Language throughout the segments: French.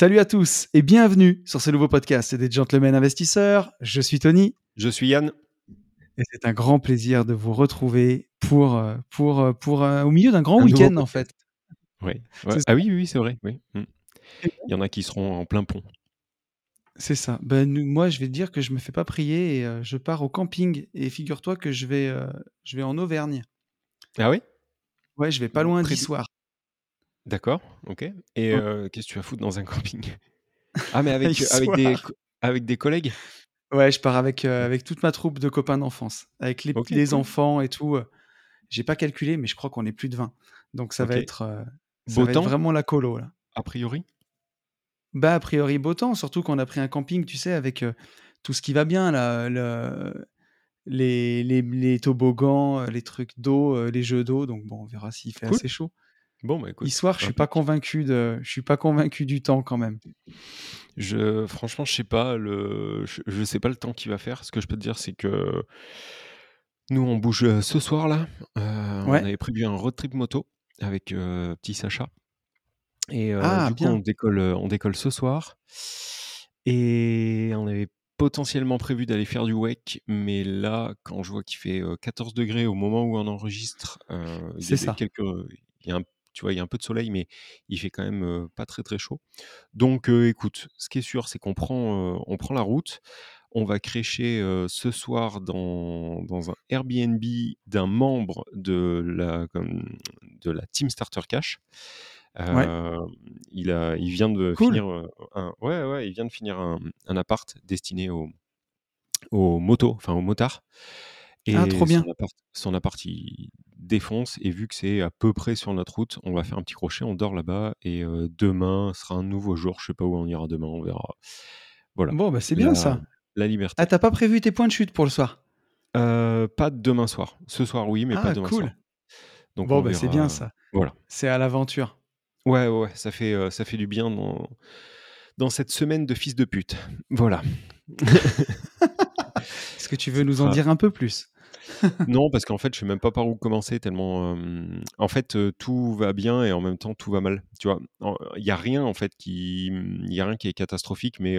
Salut à tous et bienvenue sur ce nouveau podcast des Gentlemen Investisseurs. Je suis Tony. Je suis Yann. Et c'est un grand plaisir de vous retrouver pour, euh, pour, euh, pour, euh, au milieu d'un grand week-end en fait. Oui. Ah oui, oui, c'est vrai. Oui. Mm. Il y en a qui seront en plein pont. C'est ça. Ben, moi, je vais te dire que je me fais pas prier et je pars au camping. Et figure-toi que je vais, je vais en Auvergne. Ah oui? Ouais, je vais pas loin d'Issoire. D'accord, ok. Et qu'est-ce que tu vas foutre dans un camping? Ah, mais avec, avec, des, avec des collègues? Ouais, je pars avec, avec toute ma troupe de copains d'enfance, avec les, les enfants et tout. J'ai pas calculé, mais je crois qu'on est plus de 20. Donc ça va être, ça va être vraiment la colo là. A priori? Bah a priori beau temps, surtout qu'on a pris un camping, tu sais, avec tout ce qui va bien là, le, les, les, les, toboggans, les trucs d'eau, les jeux d'eau. Donc bon, on verra s'il fait assez chaud. Bon, bah écoute. Histoire, je suis pas convaincu de, je suis pas convaincu du temps quand même. Je, franchement, je sais pas le, je, sais pas le temps qu'il va faire. Ce que je peux te dire, c'est que nous, on bouge euh, ce soir là. Euh, on avait prévu un road trip moto avec euh, petit Sacha. Et ah, du coup, on décolle, on décolle ce soir. Et on avait potentiellement prévu d'aller faire du wake, mais là, quand je vois qu'il fait 14 degrés au moment où on enregistre, il y a quelques, il y a un tu vois, il y a un peu de soleil, mais il fait quand même pas très très chaud. Donc, écoute, ce qui est sûr, c'est qu'on prend, on prend la route. On va crécher ce soir dans, dans, un Airbnb d'un membre de la, de la Team Starter Cash. il, a, il vient de finir un, ouais, ouais, il vient de finir un, un appart destiné aux, aux motos, enfin aux motards. Et ah, trop bien. Son appart, son appart, il défonce. Et vu que c'est à peu près sur notre route, on va faire un petit crochet, on dort là-bas. Et demain sera un nouveau jour. Je sais pas où on ira demain, on verra. Voilà. Bon, bah c'est bien ça. La liberté. Ah, t'as pas prévu tes points de chute pour le soir? Pas demain soir. Ce soir, oui, mais pas ah, demain cool. soir. Donc, bon, bah c'est bien ça. Voilà. C'est à l'aventure. Ouais, ouais, ça fait, ça fait du bien dans, dans cette semaine de fils de pute. Voilà. Est-ce que tu veux nous en dire un peu plus? Non, parce qu'en fait, je sais même pas par où commencer tellement. en fait, tout va bien et en même temps tout va mal. Tu vois, il y a rien en fait qui, il y a rien qui est catastrophique, mais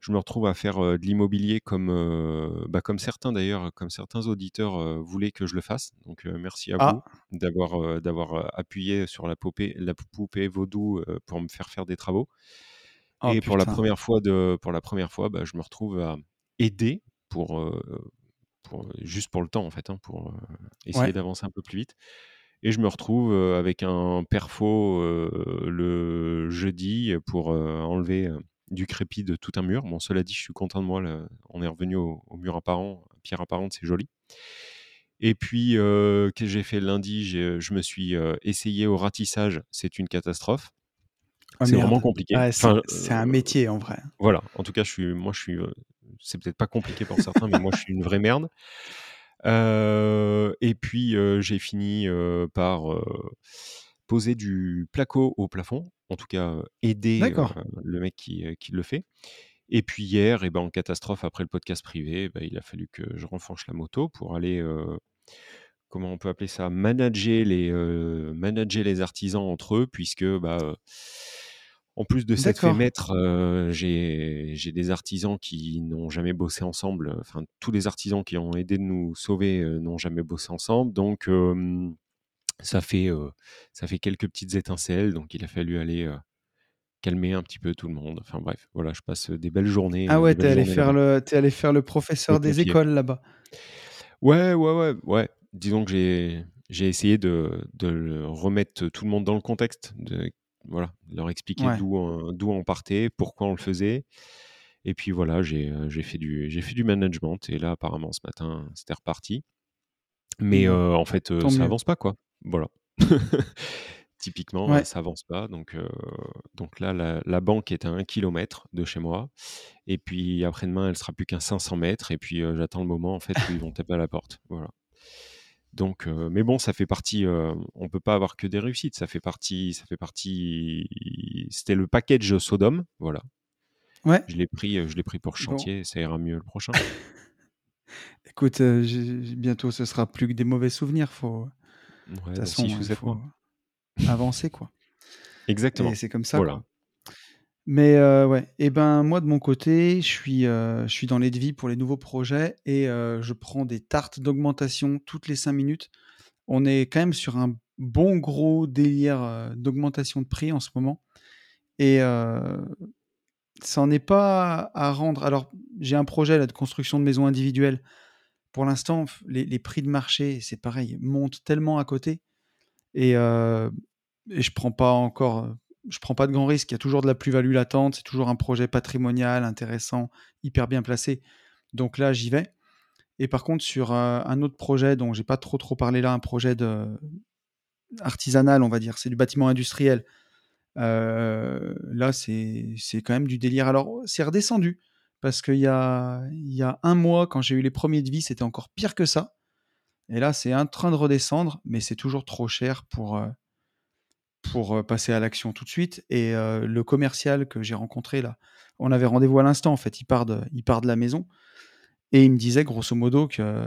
je me retrouve à faire de l'immobilier comme, bah, comme certains d'ailleurs, comme certains auditeurs voulaient que je le fasse. Donc merci à ah. vous d'avoir d'avoir appuyé sur la poupée, la poupée vaudou pour me faire faire des travaux. Oh, et pour la première fois de, pour la première fois, bah, je me retrouve à aider pour juste pour le temps en fait, hein, pour essayer d'avancer un peu plus vite. Et je me retrouve avec un perfo le jeudi pour enlever du crépi de tout un mur. Bon, cela dit, je suis content de moi. on est revenu au, mur apparent, pierre apparente, c'est joli. Et puis, qu'est-ce que j'ai fait lundi Je me suis essayé au ratissage. C'est une catastrophe. Ah, c'est vraiment compliqué. c'est un métier en vrai. Voilà. En tout cas, je suis, moi, je suis c'est peut-être pas compliqué pour certains, mais moi je suis une vraie merde. et puis j'ai fini par poser du placo au plafond, en tout cas aider le mec qui, le fait. Et puis hier, eh ben, en catastrophe après le podcast privé, bah, il a fallu que je renforce la moto pour aller, comment on peut appeler ça, manager les, manager les artisans entre eux, puisque bah, en plus de cette fait maître, j'ai des artisans qui n'ont jamais bossé ensemble. Enfin, tous les artisans qui ont aidé de nous sauver n'ont jamais bossé ensemble. Donc, ça, fait, ça fait quelques petites étincelles. Donc, il a fallu aller calmer un petit peu tout le monde. Enfin, bref, voilà, je passe des belles journées. Ah ouais, t'es allé, faire le, es allé faire le professeur des écoles là-bas. Ouais, ouais, ouais, ouais. Disons que j'ai essayé de, de, remettre tout le monde dans le contexte de voilà, leur expliquer d'où on, partait, pourquoi on le faisait. Et puis voilà, j'ai fait, du, fait du management. Et là, apparemment, ce matin, c'était reparti. Mais en fait, ça avance pas, quoi. Voilà. Typiquement, Ouais. ça avance pas donc donc là, la la banque est à 1 kilomètre de chez moi et puis après-demain, elle sera plus qu'à 500 mètres et puis, j'attends le moment en fait où ils vont taper à la porte, voilà. Donc heu, mais bon, ça fait partie, heu, on peut pas avoir que des réussites, ça fait partie ça fait partie c'était le package Sodome, voilà. Ouais. Je l'ai pris, heu, je l'ai pris pour Bon. chantier, ça ira mieux le prochain. Écoute, j'ai bientôt ce sera plus que des mauvais souvenirs, faut de toute Ouais, dans 6 façon, ou il 7 faut avancer, quoi et Exactement, c'est comme ça, voilà. quoi. Mais heu, ouais et ben, moi de mon côté, je suis, heu, je suis dans les devis pour les nouveaux projets et heu, je prends des tartes d'augmentation toutes les 5 minutes. On est quand même sur un bon gros délire, d'augmentation de prix en ce moment et ça en est pas à rendre alors j'ai un projet là de construction de maisons individuelles. Pour l'instant, les les prix de marché, c'est pareil, montent tellement à côté et et je prends pas encore, je prends pas de grands risques. Il y a toujours de la plus-value latente, c'est toujours un projet patrimonial intéressant, hyper bien placé. Donc là, j'y vais et par contre sur, heu, un autre projet dont j'ai pas trop, trop parlé là, un projet artisanal, on va dire, c'est du bâtiment industriel. Heu, là, c'est quand même du délire. Alors, c'est redescendu parce qu'il y a y a 1 mois, quand j'ai eu les premiers devis, c'était encore pire que ça et là, c'est en train de redescendre, mais c'est toujours trop cher pour, heu pour, heu, passer à l'action tout de suite et heu, le commercial que j'ai rencontré là, on avait rendez-vous à l'instant en fait, il part de la maison et il me disait grosso modo que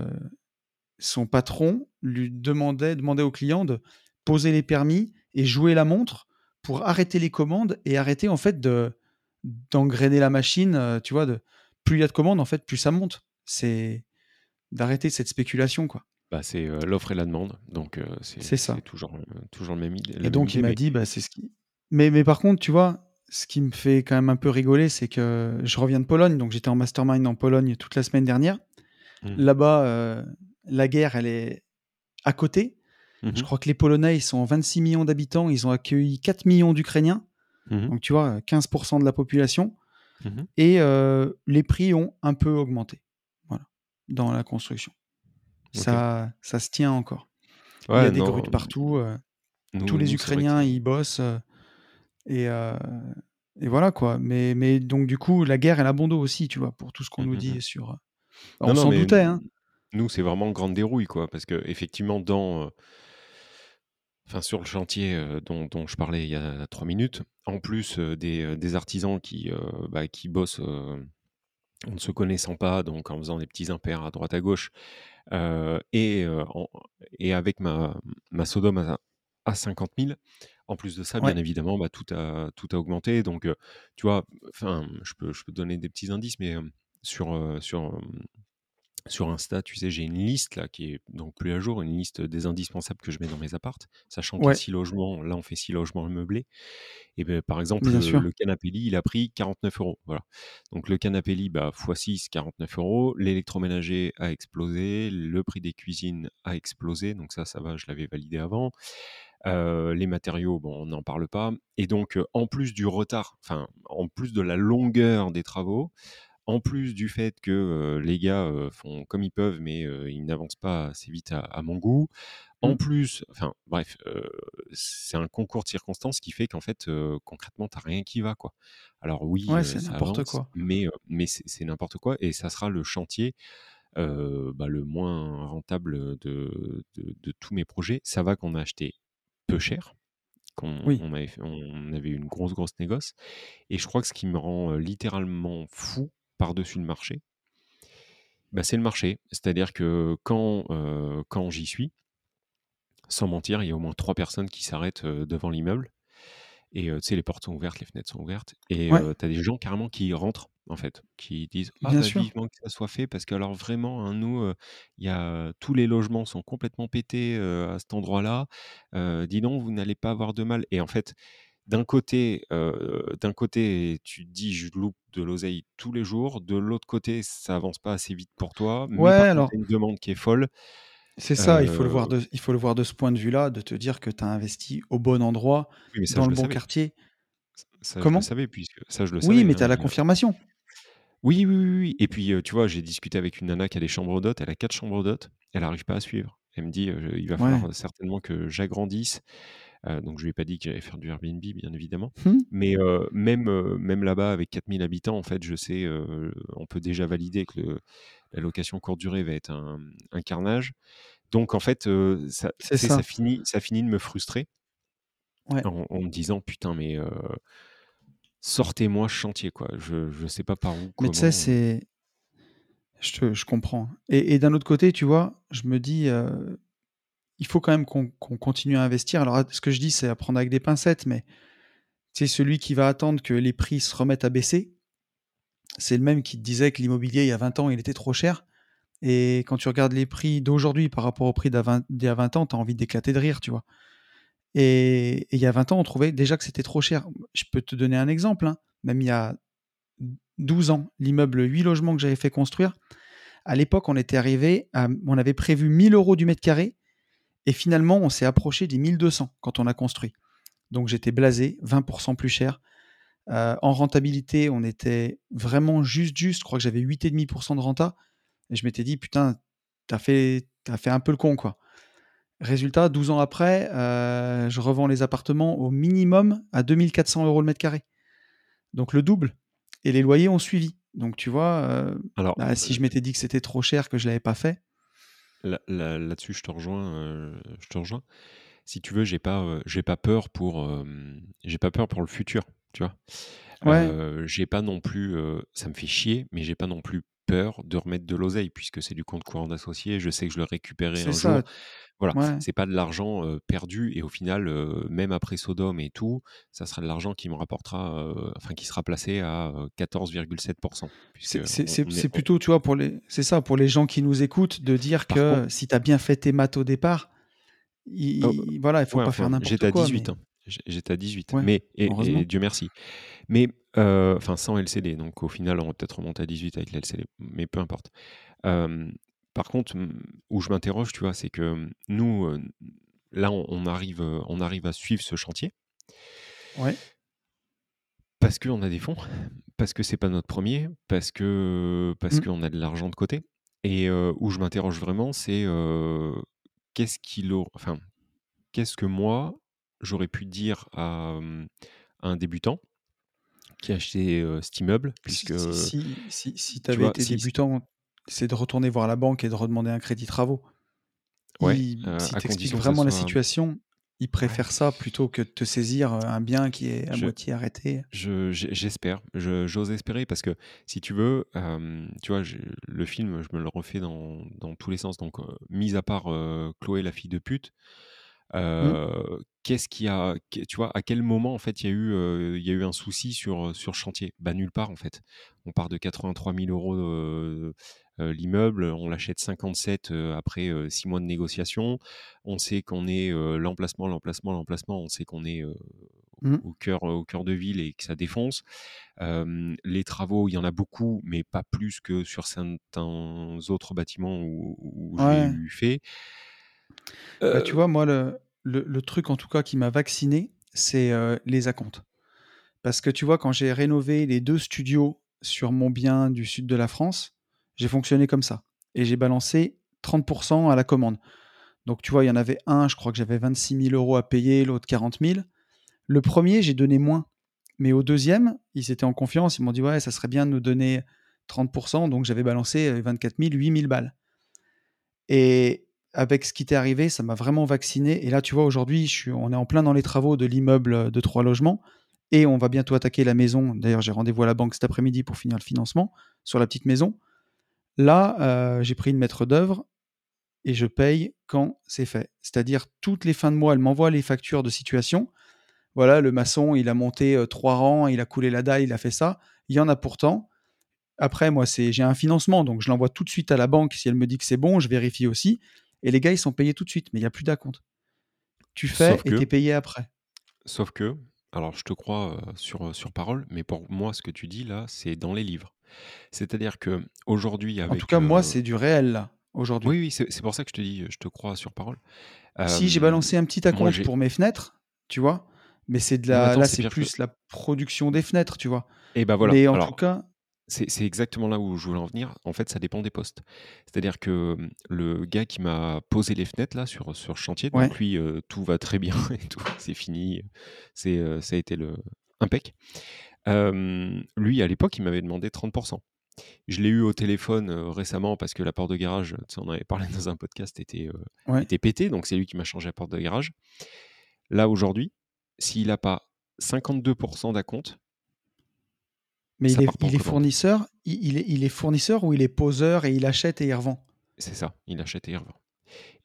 son patron lui demandait demandait au client de poser les permis et jouer la montre pour arrêter les commandes et arrêter en fait de d'engrainer la machine, heu, tu vois? Plus il y a de commandes en fait, plus ça monte. C'est d'arrêter cette spéculation, quoi. Bah, c'est, heu, l'offre et la demande donc heu, c'est ça. toujours, heu, toujours le même id Et donc il idée m'a mais dit, bah, c'est ce qui mais mais par contre, tu vois, ce qui me fait quand même un peu rigoler, c'est que je reviens de Pologne, donc j'étais en mastermind en Pologne toute la semaine dernière. Mmh mh. Là-bas, la guerre, elle est à côté. Mmh Je crois que les Polonais, ils sont 26 000 000 d'habitants, ils ont accueilli 4 000 000 d'Ukrainiens, Mmh mh. donc tu vois, heu, 15% de la population et les prix ont un peu augmenté, voilà, dans la construction. Ça ça se tient encore. Il y a des non, grues de mmh, partout, heu, tous les nous, que Ukrainiens, ils bossent, heu et heu et voilà quoi. Mais mais donc du coup, la guerre, elle a bon dos aussi, tu vois? Pour tout ce qu'on Mmh nous mh, dit mmh. sur, Non, on s'en doutait, hein. nous, c'est vraiment grande dérouille, quoi, parce qu'effectivement dans, heu enfin, sur le chantier, dont dont je parlais il y a 3 minutes, en plus, des, des artisans qui, bah, qui bossent, en ne se connaissant pas, donc en faisant des petits impairs à droite à gauche, et en et avec ma ma Sodome à à 50 000. En plus de ça, bien évidemment, bah, tout a tout a augmenté donc tu vois, je peux je peux te donner des petits indices mais sur, sur, sur Insta, tu sais, j'ai une liste là qui est donc plus à jour, une liste des indispensables que je mets dans mes apparts, sachant qu'il y a Ouais. 6 logements. Là, on fait 6 logements meublés et beh, par exemple, Bien le sûr. le canapé lit, il a pris 49 €, voilà. Donc le canapé lit, bah, fois 6, 49 €. L'électroménager a explosé, le prix des cuisines a explosé, donc ça, ça va, je l'avais validé avant. Heu, les matériaux, bon, on n'en parle pas et donc heu, en plus du retard, enfin, en plus de la longueur des travaux, en plus du fait que, les gars, font comme ils peuvent mais ils n'avancent pas assez vite à à mon goût. En Mmh. plus, enfin bref, c'est un concours de circonstances qui fait qu'en fait, concrètement, tu as rien qui va, quoi. Alors oui, Ouais, c'est n'importe quoi. mais mais c'est n'importe quoi et ça sera le chantier, bah, le moins rentable, de de de tous mes projets. Ça va qu'on a acheté peu cher, qu'on Oui. on on avait une grosse, grosse négoce et je crois que ce qui me rend, littéralement fou par-dessus le marché bah, c'est le marché. C'est-à-dire que quand, heu, quand j'y suis sans mentir, il y a au moins 3 personnes qui s'arrêtent, heu, devant l'immeuble et heu, tu sais, les portes sont ouvertes, les fenêtres sont ouvertes et Ouais. tu as des gens carrément qui rentrent, en fait, qui disent: «Ah Bien bah, sûr. vivement que ça soit fait parce qu'alors vraiment, hein, nous, y a tous les logements sont complètement pétés, à cet endroit-là. Dis donc, vous n'allez pas avoir de mal» et en fait, d'un côté, heu, d'un côté, tu te dis: «Je loupe de l'oseille tous les jours», de l'autre côté, ça avance pas assez vite pour toi, Ouais, mais par alors une demande qui est folle. c'est ça, il faut le voir Heu de il faut le voir de ce point de vue-là, de te dire que tu as investi au bon endroit, Oui, mais ça, dans le le bon savais. quartier. Ça, je le Comment? savais puisque ça, je le Oui, savais, mais tu hein, as la confirmation. Oui, oui, oui, oui et puis, tu vois, j'ai discuté avec une nana qui a des chambres d'hôtes, elle a 4 chambres d'hôtes, elle arrive pas à suivre. Elle me dit, «Il va Ouais. falloir certainement que j'agrandisse». Heu, donc je lui ai pas dit que j'allais faire du Airbnb, bien évidemment. Mmh. Mais heu, même, heu, même là-bas, avec 4000 habitants, en fait, je sais, on peut déjà valider que le la location courte durée va être un, un carnage. Donc en fait, ça ça ça. finit ça finit de me frustrer Ouais. en en me disant: «Putain, mais sortez-moi chantier, quoi». Je je sais pas par où, Mais tu sais, c'est je te je comprends et et d'un autre côté, tu vois, je me dis, il faut quand même qu'on continue à investir. Alors, ce que je dis, c'est à prendre avec des pincettes, mais sais, celui qui va attendre que les prix se remettent à baisser, c'est le même qui disait que l'immobilier, il y a 20 ans, il était trop cher et quand tu regardes les prix d'aujourd'hui par rapport au prix d'à 20 d'il y a 20 ans, tu as envie d'éclater de rire, tu vois? Et il y a 20 ans, on trouvait déjà que c'était trop cher. Je peux te donner un exemple, hein, même il y a 12 ans, l'immeuble 8 logements que j'avais fait construire, à l'époque, on était arrivé on avait prévu 1 000 € du mètre carré et finalement, on s'est approché des 1 200 quand on a construit. Donc j'étais blasé, 20% plus cher. Heu, en rentabilité, on était vraiment juste, juste. Je crois que j'avais 8,5% de renta et je m'étais dit: «Putain, tu as fait as fait un peu le con, quoi». Résultat, 12 ans après, heu, je revends les appartements au minimum à 2 400 € le mètre carré. Donc le double et les loyers ont suivi. Donc tu vois, Alors, bah, si je m'étais dit que c'était trop cher, que je l'avais pas fait là là là-dessus, je te rejoins, heu, je te rejoins. Si tu veux, j'ai pas, heu, j'ai pas peur pour, hem, j'ai pas peur pour le futur, tu vois? ouais, j'ai pas non plus, ça me fait chier, mais j'ai pas non plus peur de remettre de l'oseille puisque c'est du compte courant d'associé. Je sais que je le récupérerai un ça, jour. Voilà, ouais. c'est pas de l'argent, perdu et au final, même après Sodome et tout, ça sera de l'argent qui me rapportera, enfin qui sera placé à, heu, 14,7 puisque C'est plutôt, tu vois, pour les c'est ça, pour les gens qui nous écoutent, de dire par contre que si tu as bien fait tes maths au départ, oh, i voilà, il faut ouais, pas faire enfin, j'étais n'importe à quoi, 18, mais hein. J'étais à 18, ouais, mais et. Dieu merci. Mais, heu, enfin sans LCD, donc au final, on va peut-être remonter à 18 avec la LCD, mais peu importe. Par contre, où je m'interroge, tu vois, c'est que, nous, heu, là, on on arrive, heu, on arrive à suivre ce chantier Ouais. parce qu'on a des fonds, parce que c'est pas notre premier, parce que parce Mmh. qu'on a de l'argent de côté et où je m'interroge vraiment, c'est, qu'est-ce qu'il enfin, qu'est-ce que moi, j'aurais pu dire à, à un débutant qui a acheté, heu, cet immeuble Si puisque, si si si si tu tu avais vois? été Si débutant, c'est de retourner voir la banque et de redemander un crédit travaux. ouais, condition que ça vraiment la situation, ils ouais, préfèrent ça plutôt que de te saisir, un bien qui est à je moitié arrêté. Je j'e j'espère, je j'ose espérer parce que si tu veux, tu vois, le film, je me le refais dans dans tous les sens donc heu, mis à part, Chloé la fille de pute, Mmh. qu'est-ce qui a tu vois, à quel moment en fait il y a eu, il y a eu un souci sur, sur chantier? Bah, nulle part en fait. On part de 83 000 €, heu heu, l'immeuble, on l'achète 57, heu, après, heu, 6 mois de négociation. On sait qu'on est, l'emplacement, l'emplacement, l'emplacement, on sait qu'on est, Mmh. au cœur, au cœur de ville et que ça défonce. Les travaux, il y en a beaucoup, mais pas plus que sur certains autres bâtiments où Ouais. eu fait. Bah, tu Heu, vois, moi, le le le truc, en tout cas, qui m'a vacciné, c'est, heu, les acomptes. Parce que, tu vois, quand j'ai rénové les 2 studios sur mon bien du sud de la France, j'ai fonctionné comme ça et j'ai balancé 30% à la commande. Donc, tu vois, il y en avait un, je crois que j'avais 26 000 € à payer, l'autre 40 000. Le premier, j'ai donné moins, mais au deuxième, ils étaient en confiance, ils m'ont dit: «Ouais, ça serait bien de nous donner 30% donc j'avais balancé, heu, 24 000, 8 000 balles. Et avec ce qui t'est arrivé, ça m'a vraiment vacciné. Et là, tu vois, aujourd'hui, on est en plein dans les travaux de l'immeuble de trois logements et on va bientôt attaquer la maison. D'ailleurs, j'ai rendez-vous à la banque cet après-midi pour finir le financement sur la petite maison. Là, euh, j'ai pris une maître d'œuvre et je paye quand c'est fait. C'est-à-dire, toutes les fins de mois, elle m'envoie les factures de situation. Voilà, le maçon, il a monté euh, trois rangs, il a coulé la dalle, il a fait ça. Il y en a pourtant. Après, moi, j'ai un financement, donc je l'envoie tout de suite à la banque. Si elle me dit que c'est bon, je vérifie aussi. Et les gars, ils sont payés tout de suite, mais il y a plus d'acompte. Tu fais sauf et tu que es payé après. sauf que, alors je te crois, heu, sur, heu, sur parole, mais pour moi, ce que tu dis là, c'est dans les livres. C'est-à-dire qu'aujourd'hui En tout avec, cas, moi, heu c'est du réel, là, aujourd'hui. oui, oui, c'est pour ça que je te dis, je te crois sur parole. Si j'ai balancé un petit acompte pour mes fenêtres, tu vois, mais c'est de la attends, là, c'est que plus la production des fenêtres, tu vois. et bah, voilà, Mais en tout cas C'est exactement là où je voulais en venir. En fait, ça dépend des postes. C'est-à-dire que, mmh, le gars qui m'a posé les fenêtres là sur, sur chantier, Ouais. donc lui, heu, tout va très bien et tout, c'est fini, c'est, heu, ça a été le impec. Lui, à l'époque, il m'avait demandé 30% Je l'ai eu au téléphone, heu, récemment parce que la porte de garage, tu sais, on en avait parlé dans un podcast, était, Ouais. était pétée, donc c'est lui qui m'a changé la porte de garage. Là, aujourd'hui, s'il a pas 52% d'acompte, Mais il est il fournisseur il est il est fournisseur ou il est poseur et il achète et il revend? C'est ça, il achète et il revend.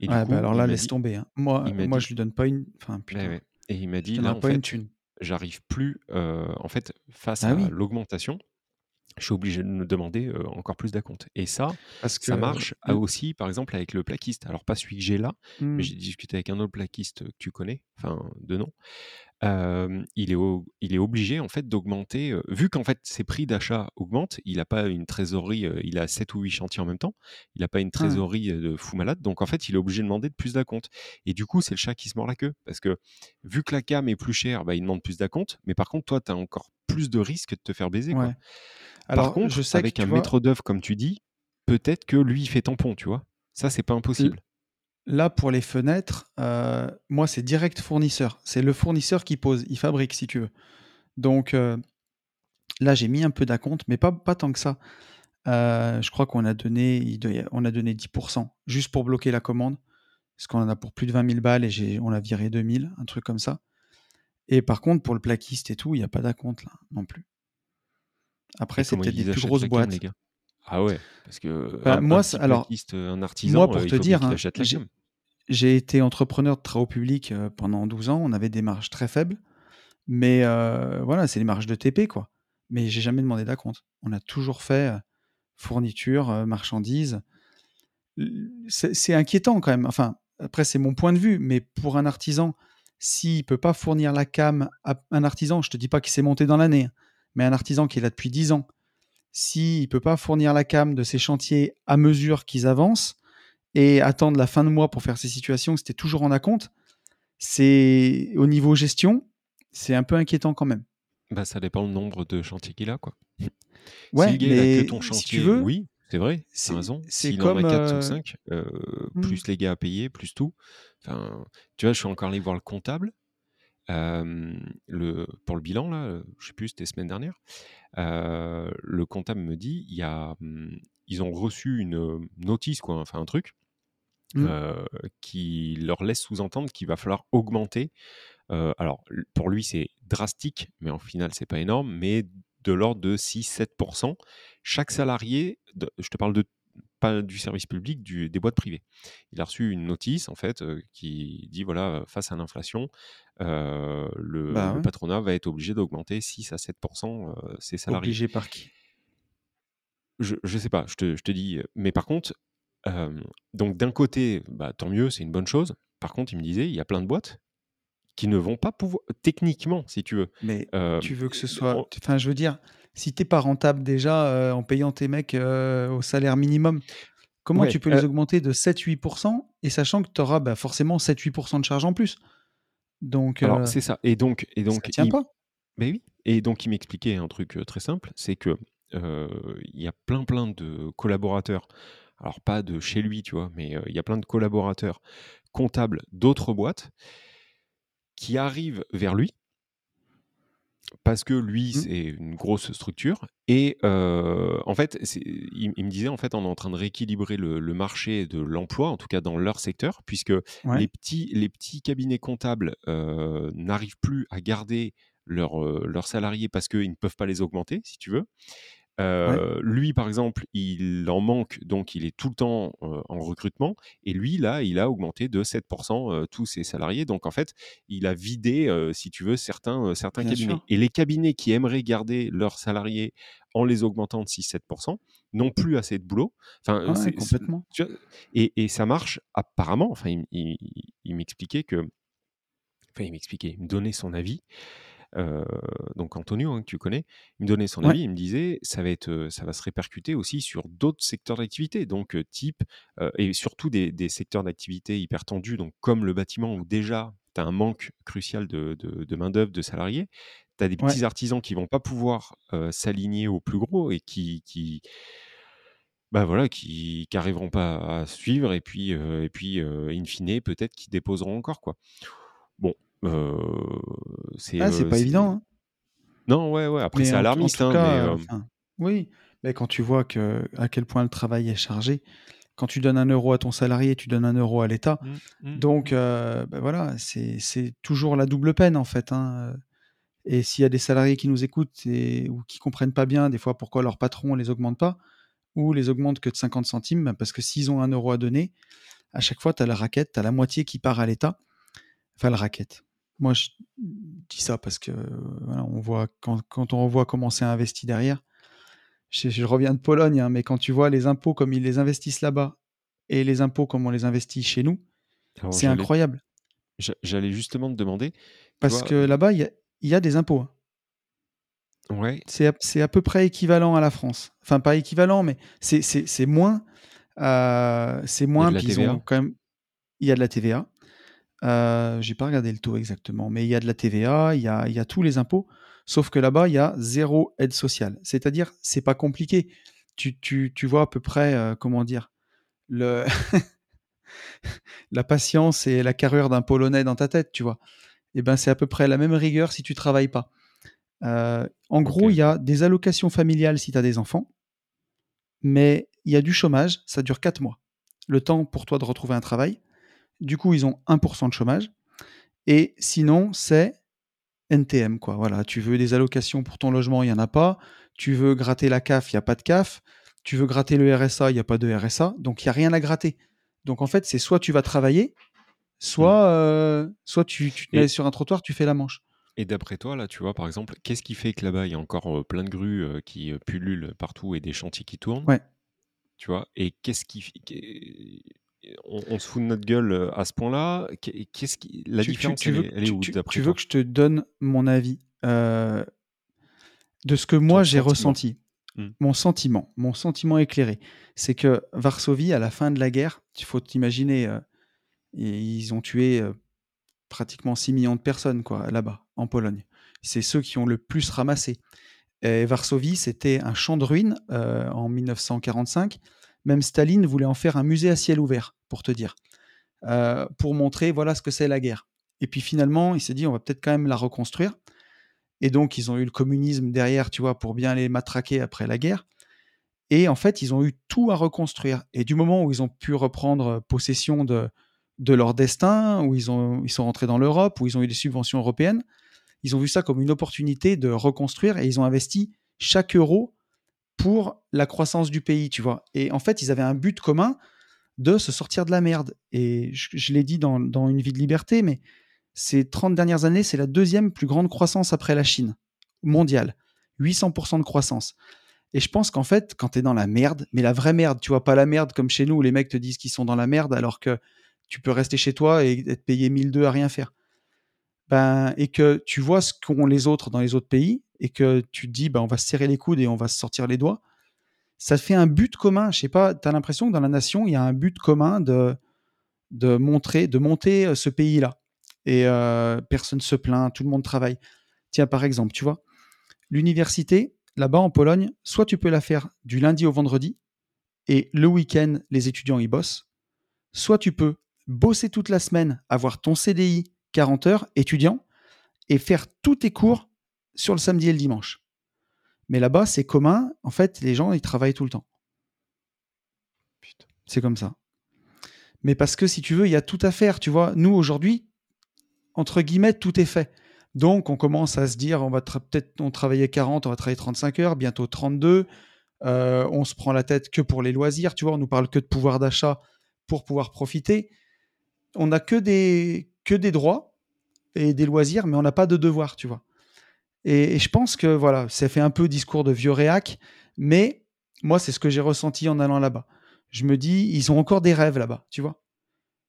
Et bah, alors là, laisse dit tomber, hein. Moi moi, dit je lui donne pas une enfin, beh, putain, ouais et il m'a dit: «Là, en fait, j'arrive plus, heu, en fait, face Bah à oui, l'augmentation, je suis obligé de me demander, heu, encore plus d'acompte» et ça, parce ça marche aussi, par exemple, avec le plaquiste. Alors pas celui que j'ai là, mais mmh, j'ai discuté avec un autre plaquiste, que tu connais, enfin, de nom. Il est o il est obligé en fait d'augmenter, vu qu'en fait ses prix d'achat augmentent, il a pas une trésorerie, il a 7 ou 8 chantiers en même temps. Il a pas une trésorerie, de fou malade, donc en fait, il est obligé de demander de plus d'acompte et du coup, c'est le chat qui se mord la queue parce que vu que la cam est plus chère, bah, il demande plus d'acompte, mais par contre, toi, tu as encore plus de risques de te faire baiser, quoi. Par Alors, je contre, sais avec un vois, maître d'œuvre comme tu dis, peut-être que lui, il fait tampon, tu vois? Ça, c'est pas impossible. Là, pour les fenêtres, heu, moi, c'est direct fournisseur. C'est le fournisseur qui pose, il fabrique, si tu veux. Donc, heu, là, j'ai mis un peu d'acompte, mais pas pas tant que ça. Heu, je crois qu'on a donné on a donné 10% juste pour bloquer la commande, parce qu'on en a pour plus de vingt mille balles et on a viré 2 000, un truc comme ça et par contre, pour le plaquiste et tout, il y a pas d'acompte là, non plus. Après, c'est peut-être des plus grosses la cam, les boîtes. gars? Ah ouais, parce que Bah, un moi, alors, plaquiste, un artisan, pour te dire, hein, j'ai été entrepreneur de travaux publics, heu, pendant 12 ans. On avait des marges très faibles, mais heu, voilà, c'est les marges de TP, quoi. Mais j'ai jamais demandé d'acompte. On a toujours fait, heu, fourniture, marchandises. C'est inquiétant quand même. Enfin, après, c'est mon point de vue, mais pour un artisan, s'il peut pas fournir la cam à un artisan, je te dis pas qu'il s'est monté dans l'année, hein, mais un artisan qui est là depuis 10 ans, s'il peut pas fournir la cam de ses chantiers à mesure qu'ils avancent et attendre la fin de mois pour faire ces situations, c'était toujours en acompte, c'est au niveau gestion, c'est un peu inquiétant quand même. Bah, ça dépend le nombre de chantiers qu'il a, quoi. Si Ouais, gars, il a que mais ton si tu chantier, veux, oui, c'est vrai, c'est raison. c'est S'il en a comme, 4 ou heu 5, heu, mmh, plus les gars à payer, plus tout. Enfin, tu vois, je suis encore allé voir le comptable, le pour le bilan là, je sais plus, c'était semaine dernière. Heu, le comptable me dit: «Il y a, mmh, ils ont reçu une, heu, notice quoi, enfin un truc, mmh, heu, qui leur laisse sous-entendre qu'il va falloir augmenter Heu, alors pour lui, c'est drastique, mais en final, c'est pas énorme, mais de l'ordre de 6-7% Chaque salarié de je te parle de pas du service public, du des boîtes privées. Il a reçu une notice en fait, qui dit voilà, face à l'inflation, le bah, le ouais, patronat va être obligé d'augmenter 6 à 7 heu, ses salariés. obligé par qui? Je je sais pas, je te je te dis, mais par contre, donc d'un côté, bah, tant mieux, c'est une bonne chose. Par contre, il me disait: «Il y a plein de boîtes qui ne vont pas pouvoir techniquement, si tu veux, Mais tu veux que ce soit en enfin, je veux dire, si tu es pas rentable déjà, en payant tes mecs, au salaire minimum, comment ouais, tu peux heu, les augmenter de 7-8% et sachant que tu auras, bah, forcément 7-8% de charges en plus? Donc alors c'est ça et donc et ça donc tient il pas. beh, oui et donc il m'expliquait un truc, très simple, c'est que, il y a plein, plein de collaborateurs, alors pas de chez lui, tu vois? Mais, heu, il y a plein de collaborateurs comptables d'autres boîtes qui arrivent vers lui Parce que lui, Mmh, c'est une grosse structure et heu, en fait, il il me disait, en fait, on est en train de rééquilibrer le le marché de l'emploi, en tout cas dans leur secteur, puisque les petits les petits cabinets comptables, n'arrivent plus à garder leurs, leurs salariés parce qu'ils ne peuvent pas les augmenter, si tu veux. Ouais. Lui, par exemple, il en manque, donc il est tout le temps, en recrutement et lui, là, il a augmenté de 7 heu, tous ses salariés. Donc en fait, il a vidé, si tu veux, certains, certains Bien cabinets sûr. et les cabinets qui aimeraient garder leurs salariés en les augmentant de 6-7% n'ont plus assez de boulot. Enfin, Ouais, c'est complètement. Et et ça marche apparemment, enfin, il il il m'expliquait que enfin, il m'expliquait, il me donnait son avis Donc Antonio, hein, que tu connais, il me donnait son Ouais, avis, il me disait: «Ça va être, ça va se répercuter aussi sur d'autres secteurs d'activité», donc type, et surtout des des secteurs d'activité hyper tendus, donc comme le bâtiment où déjà tu as un manque crucial de de de main-d'œuvre, de salariés. Tu as des Ouais. petits artisans qui vont pas pouvoir euh, s'aligner aux plus gros et qui, qui, bah voilà, qui n'arriveront pas à suivre et puis, euh, et puis euh, in fine, peut-être qui déposeront encore. Quoi. Bon, c'est. Ah, euh, pas évident, hein. Non, ouais, ouais. Après, c'est en alarmiste, tout hein, cas, mais euh, euh, enfin, oui. Mais quand tu vois que à quel point le travail est chargé, quand tu donnes un euro à ton salarié, tu donnes un euro à l'État. mm, mm, Donc, euh, ben voilà, c'est toujours la double peine en fait. hein. Et s'il y a des salariés qui nous écoutent et, ou qui comprennent pas bien des fois pourquoi leur patron les augmente pas ou les augmente que de 50 centimes, ben parce que s'ils ont un euro à donner, à chaque fois, tu as la raquette, tu as la moitié qui part à l'État. Enfin, la raquette. Moi, je dis ça parce que voilà, on voit quand, quand on voit comment c'est investi derrière. Je, je reviens de Pologne, hein, mais quand tu vois les impôts comme ils les investissent là-bas et les impôts comme on les investit chez nous, c'est incroyable. j'a- J'allais justement te demander. Parce vois, que là-bas, il y y a des impôts. hein. Ouais, C'est à, peu près équivalent à la France. Enfin, pas équivalent, mais c'est moins. euh, c'est moins. de la TVA? quand même. Il y a de la TVA. Euh, J'ai pas regardé le taux exactement, mais il y a de la TVA, il y a, il y a tous les impôts. Sauf que là-bas, il y a zéro aide sociale. C'est-à-dire, c'est pas compliqué. Tu, tu, tu vois à peu près, euh, comment dire, le la patience et la carrure d'un Polonais dans ta tête, tu vois. Et ben, c'est à peu près la même rigueur si tu travailles pas. Euh, en gros, il y a des allocations familiales si tu as des enfants, mais il y a du chômage, ça dure 4 mois. Le temps pour toi de retrouver un travail. Du coup, ils ont 1% de chômage. Et sinon, c'est NTM, quoi. Voilà, tu veux des allocations pour ton logement, il n'y en a pas. Tu veux gratter la CAF, il n'y a pas de CAF. Tu veux gratter le RSA, il n'y a pas de RSA. Donc, il n'y a rien à gratter. Donc, en fait, c'est soit tu vas travailler, soit, euh, soit tu, tu te Et- mets sur un trottoir, tu fais la manche. Et d'après toi, là, tu vois, par exemple, qu'est-ce qui fait que là-bas, il y a encore euh, plein de grues euh, qui euh, pullulent partout et des chantiers qui tournent? Ouais. Tu vois Et qu'est-ce qui. On, on se fout de notre gueule euh, à ce point-là Qu'est- Qu'est-ce qui. La Tu- différence, tu elle, veux, est, elle est tu- où, tu- veux que je te donne mon avis euh, de ce que moi j'ai ressenti? Hmm. Mon sentiment, mon sentiment éclairé, c'est que Varsovie, à la fin de la guerre, il faut t'imaginer, euh, ils ont tué euh, pratiquement 6 millions de personnes quoi, là-bas, en Pologne. C'est ceux qui ont le plus ramassé. Et Varsovie, c'était un champ de ruines en 1945. Même Staline voulait en faire un musée à ciel ouvert, pour te dire, euh, pour montrer voilà ce que c'est la guerre. Et puis finalement, il s'est dit on va peut-être quand même la reconstruire. Et donc, ils ont eu le communisme derrière, tu vois, pour bien les matraquer après la guerre. Et en fait, ils ont eu tout à reconstruire. Et du moment où ils ont pu reprendre possession de, de leur destin, où ils, ont, ils sont rentrés dans l'Europe, où ils ont eu des subventions européennes, ils ont vu ça comme une opportunité de reconstruire et ils ont investi chaque euro pour la croissance du pays, tu vois. Et en fait, ils avaient un but commun de se sortir de la merde. Et je, l'ai dit dans, dans Une vie de liberté, mais ces 30 dernières années, c'est la deuxième plus grande croissance après la Chine mondiale. 800% de croissance. Et je pense qu'en fait, quand tu es dans la merde, mais la vraie merde, tu vois, pas la merde comme chez nous où les mecs te disent qu'ils sont dans la merde alors que tu peux rester chez toi et être payé 1002 à rien faire. Ben, et que tu vois ce qu'ont les autres dans les autres pays et que tu te dis, ben, on va se serrer les coudes et on va se sortir les doigts, ça fait un but commun. Je sais pas, tu as l'impression que dans la nation, il y a un but commun de, de, montrer, de monter euh, ce pays-là. Et euh, personne se plaint, tout le monde travaille. Tiens, par exemple, tu vois, l'université, là-bas en Pologne, soit tu peux la faire du lundi au vendredi, et le week-end, les étudiants y bossent, soit tu peux bosser toute la semaine, avoir ton CDI 40 heures étudiant, et faire tous tes cours sur le samedi et le dimanche. Mais là-bas, c'est commun, en fait, les gens, ils travaillent tout le temps. C'est comme ça. Mais parce que si tu veux, il y a tout à faire, tu vois. Nous, aujourd'hui, entre guillemets, tout est fait. Donc, on commence à se dire, on va peut-être on travaillait 40, on va travailler 35 heures, bientôt 32. Euh, on se prend la tête que pour les loisirs, tu vois. On nous parle que de pouvoir d'achat pour pouvoir profiter. On n'a que des, que des droits et des loisirs, mais on n'a pas de devoirs, tu vois. Et, et je pense que voilà, ça fait un peu discours de vieux réac, mais moi, c'est ce que j'ai ressenti en allant là-bas. Je me dis, ils ont encore des rêves là-bas, tu vois.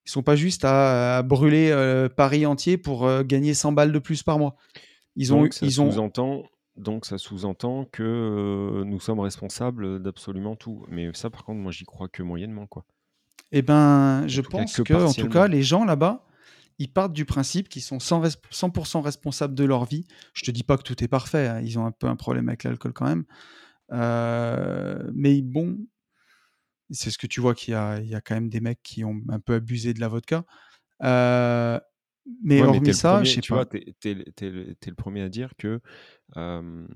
Ils sont pas juste à, à brûler euh, Paris entier pour euh, gagner 100 balles de plus par mois. Ils ont, donc, ça ils ont, sous-entend, donc ça sous-entend que euh, nous sommes responsables d'absolument tout. Mais ça, par contre, moi, j'y crois que moyennement, quoi. eh ben, je pense que en tout cas, les gens là-bas, ils partent du principe qu'ils sont 100, 100% responsables de leur vie. Je te dis pas que tout est parfait, hein, ils ont un peu un problème avec l'alcool quand même. Euh, mais bon, c'est ce que tu vois qu'il y a, il y a quand même des mecs qui ont un peu abusé de la vodka. Euh, mais Ouais, hormis ça, je premier, sais tu pas. le- t'es le premier à dire que, euh,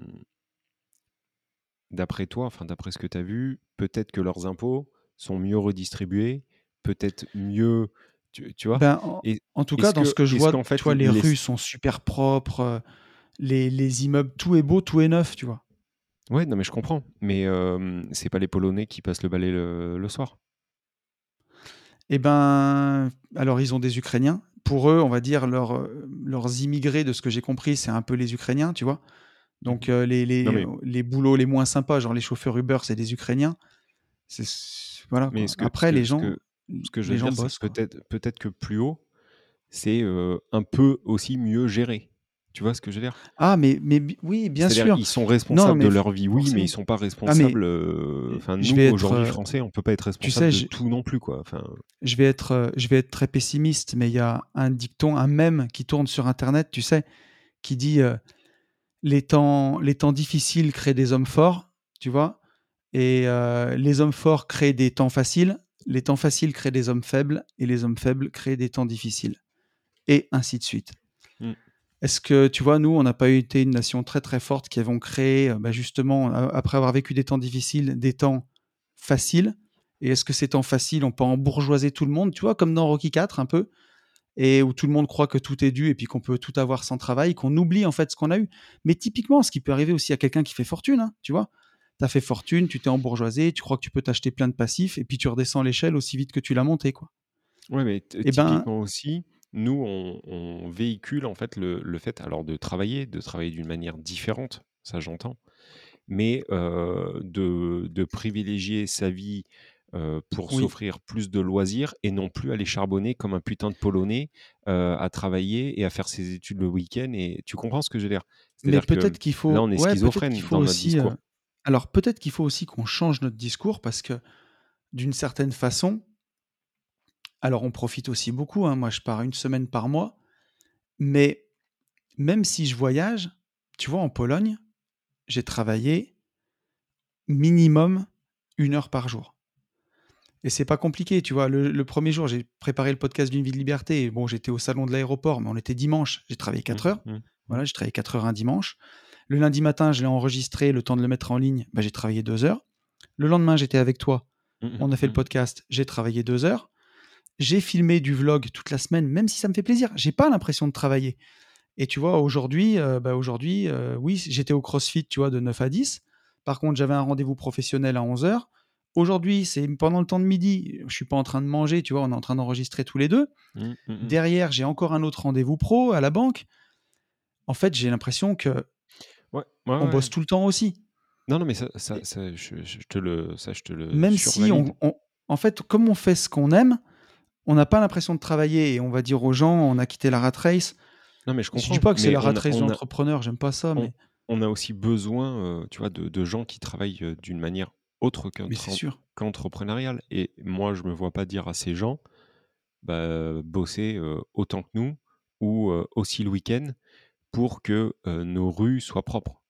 d'après toi, enfin d'après ce que tu as vu, peut-être que leurs impôts sont mieux redistribués, peut-être mieux, tu, tu vois? Ben, en, Et en tout cas, dans ce que, je vois, fait, vois, les les... rues sont super propres, euh, les, les immeubles, tout est beau, tout est neuf, tu vois. Ouais, non, mais je comprends. Mais euh, c'est pas les Polonais qui passent le balai le, le soir? Eh ben, alors ils ont des Ukrainiens. Pour eux, on va dire leurs, euh, leurs immigrés, de ce que j'ai compris, c'est un peu les Ukrainiens, tu vois. Donc Mhm. euh, les, les, mais, les boulots les moins sympas, genre les chauffeurs Uber, c'est des Ukrainiens. Voilà mais quoi. ce que, ce Après, les gens, que, ce que je veux dire, c'est peut-être, que plus haut, c'est euh, un peu aussi mieux géré. Tu vois ce que je veux dire? Ah, mais, mais oui, bien sûr. ils sont Non, responsables de leur vie, oui, mais ils sont pas Ah, responsables. euh, Enfin, nous, vais être, aujourd'hui, euh, Français, on peut pas être tu responsable sais, de je, tout non plus, quoi. Enfin, je vais être, je vais être très pessimiste, mais il y a un dicton, un mème qui tourne sur Internet, tu sais, qui dit euh, les temps, les temps difficiles créent des hommes forts, tu vois, et les hommes forts créent des temps faciles, les temps faciles créent des hommes faibles, et les hommes faibles créent des temps difficiles, et ainsi de suite. mm. Est-ce que, tu vois, nous, on n'a pas été une nation très très forte qui avons créé, euh, bah, justement, a- après avoir vécu des temps difficiles, des temps faciles? Et est-ce que ces temps faciles, on peut embourgeoiser tout le monde, tu vois, comme dans Rocky 4 un peu? Et où tout le monde croit que tout est dû et puis qu'on peut tout avoir sans travail, qu'on oublie en fait ce qu'on a eu. Mais typiquement, ce qui peut arriver aussi à quelqu'un qui fait fortune, hein, tu vois. Tu as fait fortune, tu t'es embourgeoisé, tu crois que tu peux t'acheter plein de passifs et puis tu redescends l'échelle aussi vite que tu l'as monté, quoi. Ouais, mais t- Eh ben, typiquement aussi, nous, on, on véhicule en fait le, le fait, alors de travailler, de travailler d'une manière différente, ça j'entends, mais euh, de, de privilégier sa vie euh, pour oui, s'offrir plus de loisirs et non plus aller charbonner comme un putain de Polonais euh, à travailler et à faire ses études le week-end. Et tu comprends ce que je veux dire? mais peut-être qu'il là, faut, on est ouais, schizophrène faut dans notre aussi, euh, discours. Alors peut-être qu'il faut aussi qu'on change notre discours parce que d'une certaine façon, alors on profite aussi beaucoup. hein, moi, je pars une semaine par mois, mais même si je voyage, tu vois, en Pologne, j'ai travaillé minimum une heure par jour. Et c'est pas compliqué, tu vois. Le, le premier jour, j'ai préparé le podcast d'une vie de liberté. Et bon, j'étais au salon de l'aéroport, mais on était dimanche. J'ai travaillé 4 Mmh, heures. mmh, mmh. Voilà, j'ai travaillé 4 heures un dimanche. Le lundi matin, je l'ai enregistré, le temps de le mettre en ligne, bah, j'ai travaillé 2 heures. Le lendemain, j'étais avec toi. On a fait le podcast, j'ai travaillé 2 heures. J'ai filmé du vlog toute la semaine, même si ça me fait plaisir. J'ai pas l'impression de travailler. Et tu vois, aujourd'hui, euh, bah, aujourd'hui, euh, oui, j'étais au CrossFit, tu vois, de 9 à 10. Par contre, j'avais un rendez-vous professionnel à 11 heures. Aujourd'hui, c'est pendant le temps de midi. Je suis pas en train de manger, tu vois, on est en train d'enregistrer tous les deux. Mmh, mmh, mmh. Derrière, j'ai encore un autre rendez-vous pro à la banque. En fait, j'ai l'impression que Ouais, ouais, on ouais. bosse tout le temps aussi. Non, non, mais ça, ça, je, je te le, ça, je te le même si on, on- en fait, comme on fait ce qu'on aime, on n'a pas l'impression de travailler et on va dire aux gens, on a quitté la rat race. Non, mais je Je dis comprends. pas que c'est la rat race de on a, l'entrepreneur, j'aime pas ça, on, mais, on a aussi besoin, euh, tu vois, de, de gens qui travaillent euh, d'une manière autre qu'entrepreneuriale. Et moi, je me vois pas dire à ces gens, bah, bosser euh, autant que nous ou euh, aussi le week-end pour que euh, nos rues soient propres.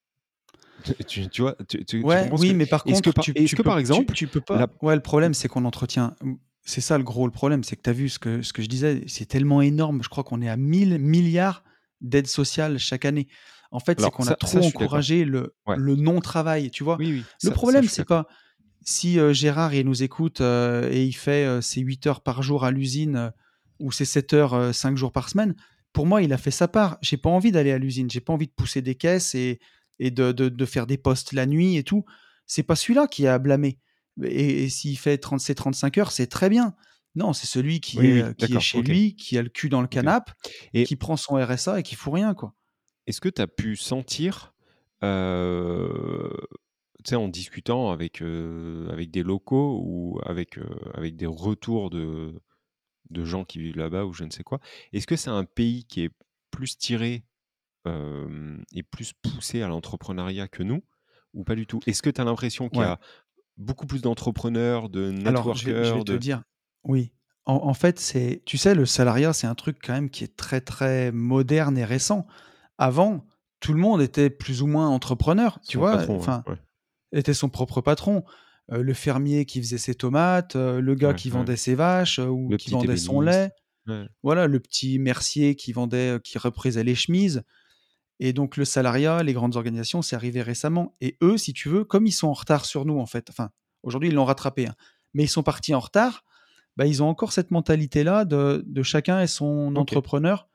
Tu, tu vois, tu, tu- Ouais, oui, que... mais par Est-ce que, contre, par, tu, que peux, par exemple, tu peux la... pas. Ouais, le problème, c'est qu'on entretient. C'est ça le gros le problème, c'est que tu as vu ce que, ce que je disais, c'est tellement énorme. Je crois qu'on est à 1000 milliards d'aides sociales chaque année. En fait, c'est qu'on a ça, trop encouragé le, Ouais. le non-travail, tu vois. Oui, oui, Le ça, problème, c'est pas si euh, Gérard il nous écoute euh, et il fait ses 8 heures par jour à l'usine ou ses 7 heures euh, 5 jours par semaine. Pour moi, il a fait sa part. J'ai pas envie d'aller à l'usine, j'ai pas envie de pousser des caisses et, et de, de, de faire des postes la nuit et tout. C'est pas celui-là qui a à blâmer. Et, et s'il fait 30, ses 35 heures, c'est très bien. Non, c'est celui qui Oui, est, oui, qui est chez lui, qui a le cul dans le canapé, Et qui prend son RSA et qui fout rien, quoi. est-ce que tu as pu sentir, euh, en discutant avec, euh, avec des locaux ou avec, euh, avec des retours de, de gens qui vivent là-bas ou je ne sais quoi, est-ce que c'est un pays qui est plus tiré euh, et plus poussé à l'entrepreneuriat que nous ou pas du tout? Est-ce que tu as l'impression qu'il y a beaucoup plus d'entrepreneurs, de Alors, je vais, je vais networkers, te dire, oui. en, en fait, c'est, tu sais, le salariat, c'est un truc quand même qui est très très moderne et récent. Avant, tout le monde était plus ou moins entrepreneur, tu vois? patron, Enfin, ouais. était son propre patron. Euh, le fermier qui faisait ses tomates, euh, le gars Ouais, qui ouais. vendait ses vaches euh, ou Le qui vendait son lait. Ouais. Voilà, le petit mercier qui vendait, qui reprisait les chemises. Et donc le salariat, les grandes organisations, c'est arrivé récemment. Et eux, si tu veux, comme ils sont en retard sur nous, en fait, enfin, aujourd'hui ils l'ont rattrapé, hein, mais ils sont partis en retard, bah, ils ont encore cette mentalité-là de, de chacun est son entrepreneur.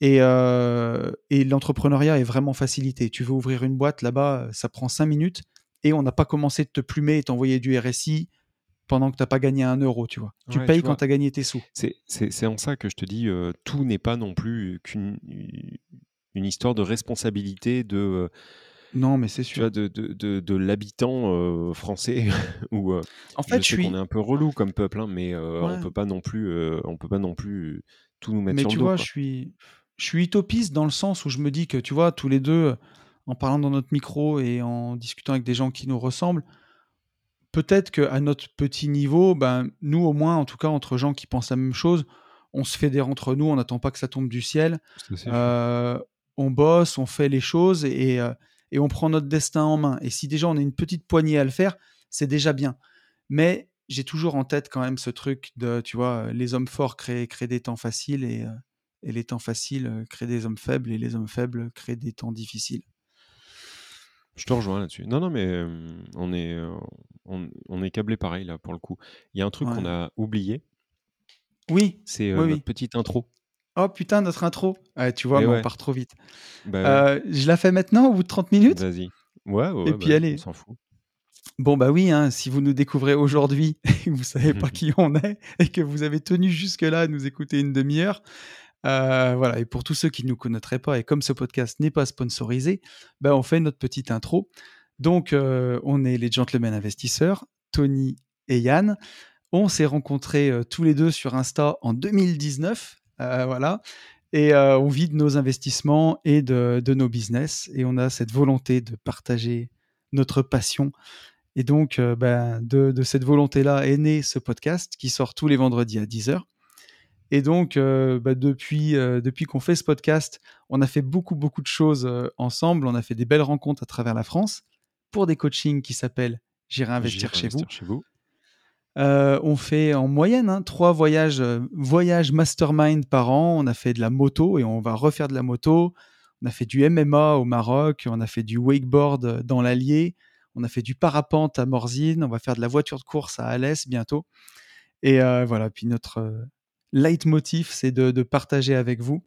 Et, euh, et l'entrepreneuriat est vraiment facilité. Tu veux ouvrir une boîte là-bas, ça prend cinq minutes et on n'a pas commencé de te plumer et t'envoyer du RSI pendant que tu n'as pas gagné un euro, tu vois. Tu Ouais, payes tu quand tu as gagné tes sous. c'est en ça que je te dis, euh, tout n'est pas non plus qu'une une histoire de responsabilité de, euh, Non, mais c'est tu vois, sûr. de, de, de, de l'habitant euh, français où En fait, je qu'on est un peu relou comme peuple, hein, mais on peut pas non plus, on peut pas non plus tout nous mettre Mais sur tu le dos, vois, je suis, je suis utopiste dans le sens où je me dis que, tu vois, tous les deux, en parlant dans notre micro et en discutant avec des gens qui nous ressemblent, peut-être qu'à notre petit niveau, ben, nous au moins, en tout cas, entre gens qui pensent la même chose, on se fédère entre nous, on n'attend pas que ça tombe du ciel. Euh, on bosse, on fait les choses et, euh, et on prend notre destin en main. Et si déjà on a une petite poignée à le faire, c'est déjà bien. Mais j'ai toujours en tête quand même ce truc de, tu vois, les hommes forts créent, créent des temps faciles et, euh, et les temps faciles euh, créent des hommes faibles et les hommes faibles créent des temps difficiles. Je te rejoins là-dessus. Non, non, mais euh, on est, euh, on, on est câblé pareil là pour le coup. Il y a un truc qu'on a oublié, Oui, c'est euh, oui, notre oui. petite intro. Oh putain, notre intro. Ouais, tu vois, mais on ouais, part trop vite. bah ouais, Euh, je la fais maintenant au bout de 30 minutes? Vas-y. Ouais, ouais, et ouais, puis bah, on allez. s'en fout. Bon, bah oui, hein, si vous nous découvrez aujourd'hui et que vous savez pas qui on est et que vous avez tenu jusque-là à nous écouter une demi-heure, euh, voilà. Et pour tous ceux qui ne nous connaîtraient pas, et comme ce podcast n'est pas sponsorisé, bah, on fait notre petite intro. Donc, euh, on est les gentlemen investisseurs, Tony et Yann. On s'est rencontrés euh, tous les deux sur Insta en 2019. euh, voilà. Et on vit de nos investissements et de, de nos business. Et on a cette volonté de partager notre passion. Et donc, ben, de, de cette volonté-là est né ce podcast qui sort tous les vendredis à 10h. Et donc, euh, bah, depuis, euh, depuis qu'on fait ce podcast, on a fait beaucoup, beaucoup de choses euh, ensemble. On a fait des belles rencontres à travers la France pour des coachings qui s'appellent J'irai investir chez vous. investir chez vous. On fait en moyenne hein, trois voyages, voyages mastermind par an. On a fait de la moto et on va refaire de la moto. On a fait du MMA au Maroc. On a fait du wakeboard dans l'Allier. On a fait du parapente à Morzine. On va faire de la voiture de course à Alès bientôt. Et euh, voilà. Puis notre leitmotiv, c'est de, de partager avec vous.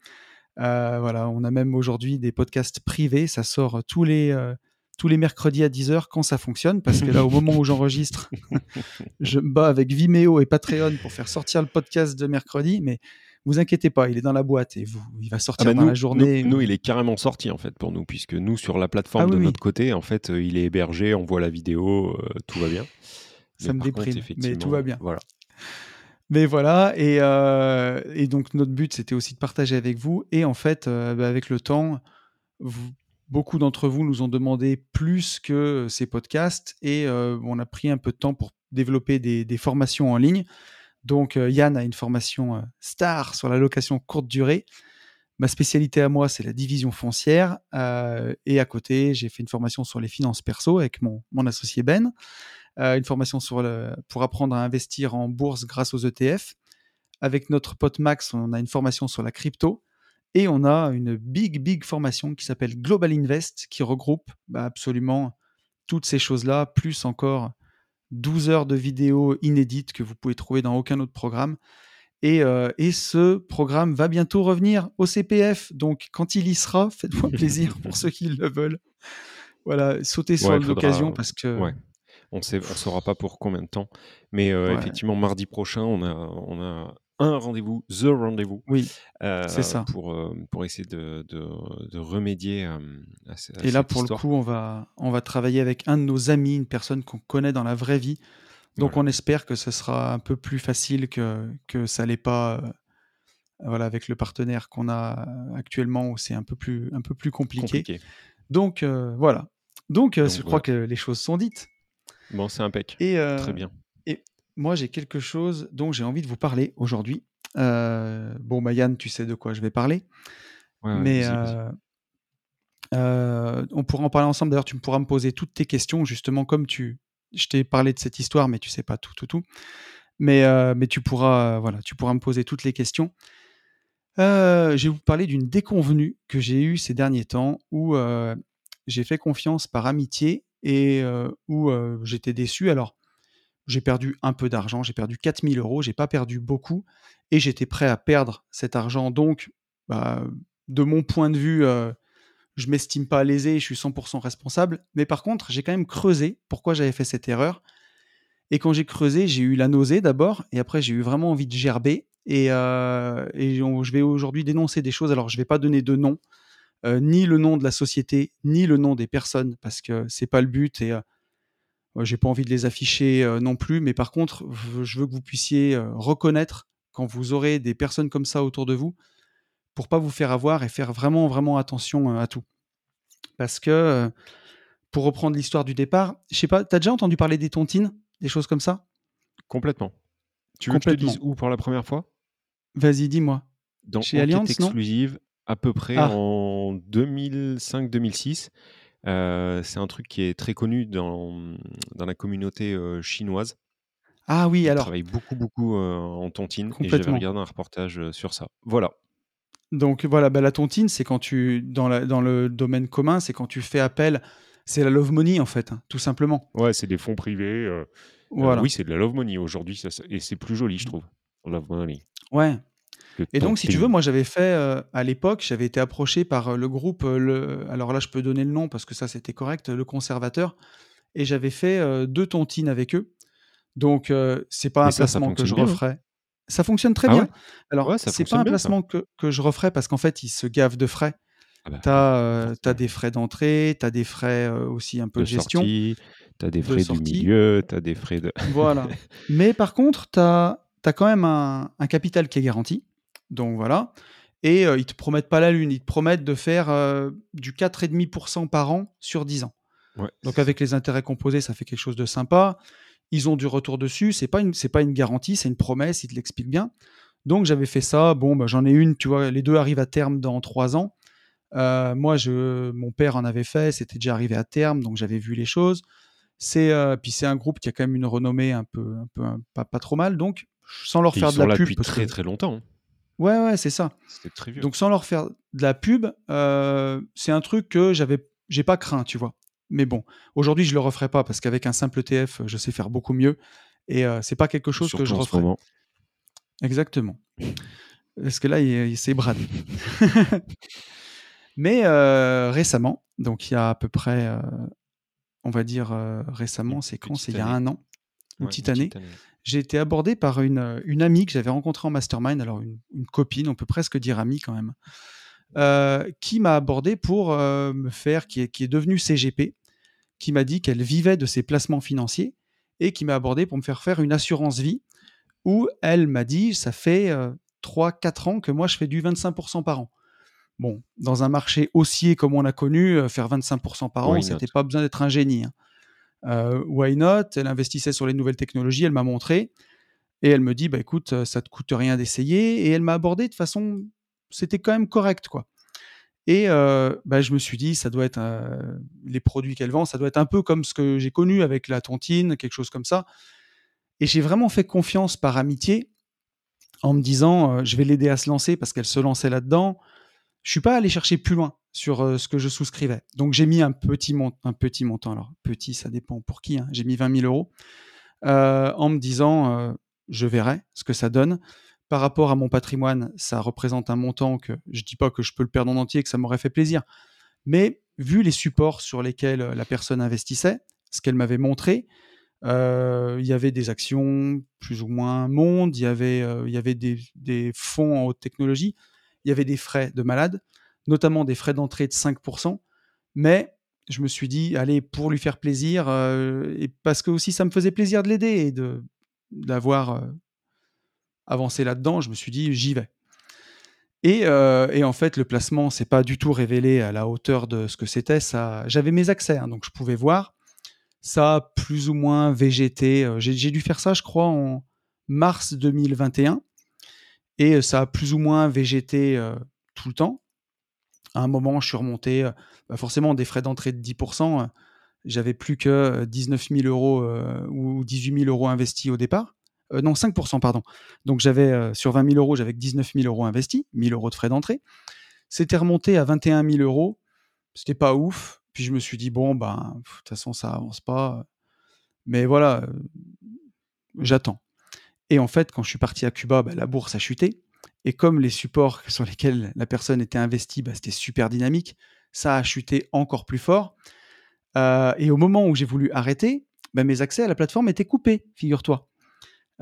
Euh, voilà. On a même aujourd'hui des podcasts privés. Ça sort tous les euh, tous les mercredis à 10h quand ça fonctionne, parce que là, au moment où j'enregistre, je me bats avec Vimeo et Patreon pour faire sortir le podcast de mercredi, mais vous inquiétez pas, il est dans la boîte et vous, il va Ah sortir bah dans la journée. nous, nous, il est carrément sorti en fait pour nous, puisque nous sur la plateforme Ah oui, de oui. notre côté, en fait, euh, il est hébergé, on voit la vidéo, euh, tout va bien. Ça Mais me contre, déprime, mais tout va bien. Voilà. Mais voilà, et, euh, et donc notre but, c'était aussi de partager avec vous. Et en fait, euh, bah, avec le temps, beaucoup d'entre vous nous ont demandé plus que ces podcasts. Et euh, on a pris un peu de temps pour développer des, des formations en ligne. Donc Yann a une formation star sur la location courte durée. Ma spécialité à moi, c'est la division foncière. Et à côté, j'ai fait une formation sur les finances perso avec mon, mon associé Ben. Euh, une formation sur le, pour apprendre à investir en bourse grâce aux ETF. Avec notre pote Max, on a une formation sur la crypto. Et on a une big, big formation qui s'appelle Global Invest, qui regroupe bah, absolument toutes ces choses-là, plus encore 12 heures de vidéos inédites que vous pouvez trouver dans aucun autre programme. Et, euh, et ce programme va bientôt revenir au CPF. Donc, quand il y sera, faites-moi plaisir pour ceux qui le veulent. Voilà, sautez sur Ouais, faudra- l'occasion parce que. Ouais. On on saura pas pour combien de temps, mais euh, Ouais. effectivement, mardi prochain, on a, on a un rendez-vous, the rendez-vous, Oui, euh, c'est ça. pour, euh, pour essayer de, de, de remédier euh, à, à Et là, pour histoire. le coup, on va, on va travailler avec un de nos amis, une personne qu'on connaît dans la vraie vie. Donc, Voilà. on espère que ce sera un peu plus facile que, que ça l'est pas euh, voilà, avec le partenaire qu'on a actuellement où c'est un peu plus, un peu plus compliqué. compliqué. Donc, euh, voilà. Donc, euh, Donc, je voilà. crois que les choses sont dites. Bon, c'est impec. Et, euh, Très bien. Et, moi j'ai quelque chose dont j'ai envie de vous parler aujourd'hui. Euh, bon, bah Yann, tu sais de quoi je vais parler. Ouais, ouais, Mais euh, on pourra en parler ensemble. D'ailleurs, tu me pourras me poser toutes tes questions, justement, comme tu. Je t'ai parlé de cette histoire, mais tu sais pas tout, tout, tout. Mais, mais tu pourras, voilà, tu pourras me poser toutes les questions. Je vais vous parler d'une déconvenue que j'ai eue ces derniers temps où j'ai fait confiance par amitié et où j'étais déçu. Alors, j'ai perdu un peu d'argent, j'ai perdu 4000 euros, j'ai pas perdu beaucoup et j'étais prêt à perdre cet argent. Donc, bah, de mon point de vue, euh, je m'estime pas lésé, je suis 100% responsable. Mais par contre, j'ai quand même creusé pourquoi j'avais fait cette erreur. Et quand j'ai creusé, j'ai eu la nausée d'abord, et après j'ai eu vraiment envie de gerber. Et, je vais aujourd'hui dénoncer des choses. Alors, je vais pas donner de nom, euh, ni le nom de la société, ni le nom des personnes, parce que c'est pas le but. Et euh, j'ai pas envie de les afficher euh, non plus. Mais par contre, je veux que vous puissiez reconnaître quand vous aurez des personnes comme ça autour de vous, pour pas vous faire avoir et faire vraiment, vraiment attention à tout. Parce que, pour reprendre l'histoire du départ, je sais pas, t'as déjà entendu parler des tontines, des choses comme ça? Complètement. Tu veux que je te dise Complètement. où pour la première fois? Vas-y, dis-moi. Dans Chez Enquête non? Exclusive, à peu près Ah. en 2005-2006. Euh, c'est un truc qui est très connu dans, dans la communauté euh, chinoise. Ah oui, alors, travaillent beaucoup, beaucoup euh, en tontine et j'avais regardé un reportage sur ça. Voilà. Donc voilà, bah, la tontine, c'est quand tu, dans, la- dans le domaine commun, c'est quand tu fais appel, c'est la love money en fait, hein, tout simplement. Ouais, c'est des fonds privés. euh, euh, Voilà. oui, c'est de la love money aujourd'hui et c'est plus joli, je trouve. Love money. Ouais. Et donc, si tu veux, moi, j'avais fait, euh, à l'époque, j'avais été approché par euh, le groupe, euh, le... alors là, je peux donner le nom parce que ça, c'était correct, le conservateur, et j'avais fait euh, deux tontines avec eux. Donc, euh, c'est pas Mais un ça, ça placement que je bien. hein referai. Ça fonctionne très Ah ouais? Bien. Alors, Ouais, c'est pas un bien placement que, que je referai parce qu'en fait, ils se gavent de frais. Ah bah, Tu as, des frais d'entrée, tu as des frais aussi un peu De de gestion, sortie, t'as des de frais du sortie. milieu, t'as des frais de. Voilà. Mais par contre, tu as, quand même un, un capital qui est garanti. Donc voilà. Et euh, ils te promettent pas la lune, ils te promettent de faire euh, du 4,5% par an sur 10 ans. Ouais, Donc avec les intérêts composés, ça fait quelque chose de sympa. Ils ont du retour dessus. C'est pas une, c'est pas une garantie, c'est une promesse. Ils te l'expliquent bien. Donc j'avais fait ça. Bon, bah, j'en ai une. Tu vois, les deux arrivent à terme dans trois ans. Euh, moi, je, mon père en avait fait. C'était déjà arrivé à terme, donc j'avais vu les choses. C'est euh, puis c'est un groupe qui a quand même une renommée un peu, un peu un- pas, pas trop mal. Donc sans leur Et faire ils de sont la là pub, depuis très que très longtemps. Ouais, ouais, c'est ça. C'était très vieux. Donc sans leur faire de la pub, euh, c'est un truc que j'avais, j'ai pas craint, tu vois. Mais bon, aujourd'hui je le referai pas parce qu'avec un simple TF, je sais faire beaucoup mieux et euh, c'est pas quelque chose que je referai. Exactement. Parce que là, il, il s'est bradé. Mais euh, récemment, donc il y a à peu près, euh, on va dire récemment, c'est quand? C'est il y a un an, une Ouais, petite une année. petite année. J'ai été abordé par une, euh, une amie que j'avais rencontrée en mastermind, alors une, une copine, on peut presque dire amie quand même, euh, qui m'a abordé pour euh, me faire, qui est, qui est devenue CGP, qui m'a dit qu'elle vivait de ses placements financiers et qui m'a abordé pour me faire faire une assurance vie où elle m'a dit ça fait euh, 3-4 ans que moi je fais du 25% par an. Bon, dans un marché haussier comme on a connu, faire 25% par an, Why c'était pas besoin d'être un génie. hein. Euh, why not? Elle investissait sur les nouvelles technologies, elle m'a montré et elle me dit bah écoute, euh, ça te coûte rien d'essayer et elle m'a abordé de façon, c'était quand même correct quoi. Et euh, bah, je me suis dit, ça doit être euh, les produits qu'elle vend, ça doit être un peu comme ce que j'ai connu avec la tontine, quelque chose comme ça. Et j'ai vraiment fait confiance par amitié en me disant, je vais l'aider à se lancer parce qu'elle se lançait là-dedans. Je suis pas allé chercher plus loin sur euh, ce que je souscrivais. Donc j'ai mis un petit, montant. Alors petit, ça dépend pour qui. hein. J'ai mis 20 000 euros euh, en me disant, euh, je verrai ce que ça donne. Par rapport à mon patrimoine, ça représente un montant que je dis pas que je peux le perdre en entier, que ça m'aurait fait plaisir. Mais vu les supports sur lesquels la personne investissait, ce qu'elle m'avait montré, il y avait des actions plus ou moins monde, il y avait, il y avait des, des fonds en haute technologie, il y avait des frais de malade, notamment des frais d'entrée de 5%. Mais je me suis dit, allez, pour lui faire plaisir, euh, et parce que aussi ça me faisait plaisir de l'aider et d'avoir euh, avancé là-dedans, je me suis dit, j'y vais. Et, euh, et en fait, le placement s'est pas du tout révélé à la hauteur de ce que c'était. J'avais mes accès, hein, donc je pouvais voir. ça a plus ou moins végété. J'ai dû faire ça, je crois, en mars 2021. Et ça a plus ou moins végété tout le temps. À un moment, je suis remonté, euh, bah, forcément, des frais d'entrée de 10%. euh, J'avais plus que euh, 19 000 euros euh, ou 18 000 euros investis au départ. Euh, non, 5%, pardon. Donc, j'avais euh, sur 20 000 euros, j'avais que 19 000 euros investis, 1000 euros de frais d'entrée. C'était remonté à 21 000 euros. C'était pas ouf. Puis je me suis dit, bon, ben, de toute façon, ça avance pas. Mais voilà, euh, j'attends. Et en fait, quand je suis parti à Cuba, bah, la bourse a chuté. Et comme les supports sur lesquels la personne était investie, bah, c'était super dynamique, ça a chuté encore plus fort. Euh, et au moment où j'ai voulu arrêter, bah, mes accès à la plateforme étaient coupés, figure-toi.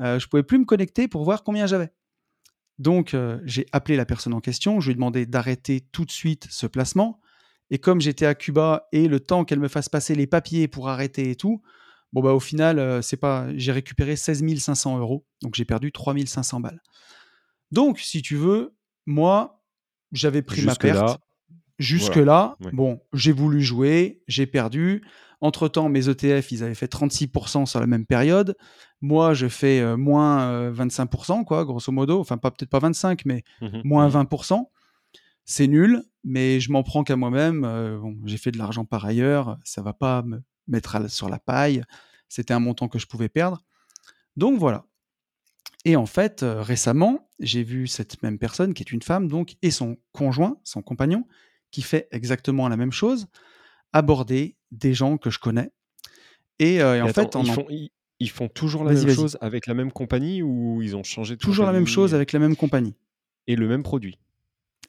Euh, je pouvais plus me connecter pour voir combien j'avais. Donc, euh, j'ai appelé la personne en question, je lui ai demandé d'arrêter tout de suite ce placement. Et comme j'étais à Cuba et le temps qu'elle me fasse passer les papiers pour arrêter et tout, bon bah au final, c'est pas, j'ai récupéré 16 500 euros, donc j'ai perdu 3 500 balles. Donc, si tu veux, moi, j'avais pris ma perte. Jusque-là, Ouais. bon, j'ai voulu jouer, j'ai perdu. Entre-temps, mes ETF, ils avaient fait 36% sur la même période. Moi, je fais euh, moins euh, 25%, quoi, grosso modo. Enfin, pas peut-être pas 25, mais Mhm, moins mhm. 20%. C'est nul, mais je m'en prends qu'à moi-même. Euh, bon, j'ai fait de l'argent par ailleurs, ça va pas me mettre la- sur la paille. C'était un montant que je pouvais perdre. Donc voilà. Et en fait, euh, récemment, j'ai vu cette même personne, qui est une femme, donc, et son conjoint, son compagnon, qui fait exactement la même chose, aborder des gens que je connais. Et, euh, et en attends, fait, ils en- font, ils, ils font toujours la même chose avec la même compagnie ou ils ont changé de toujours la même chose avec la même compagnie et le même produit?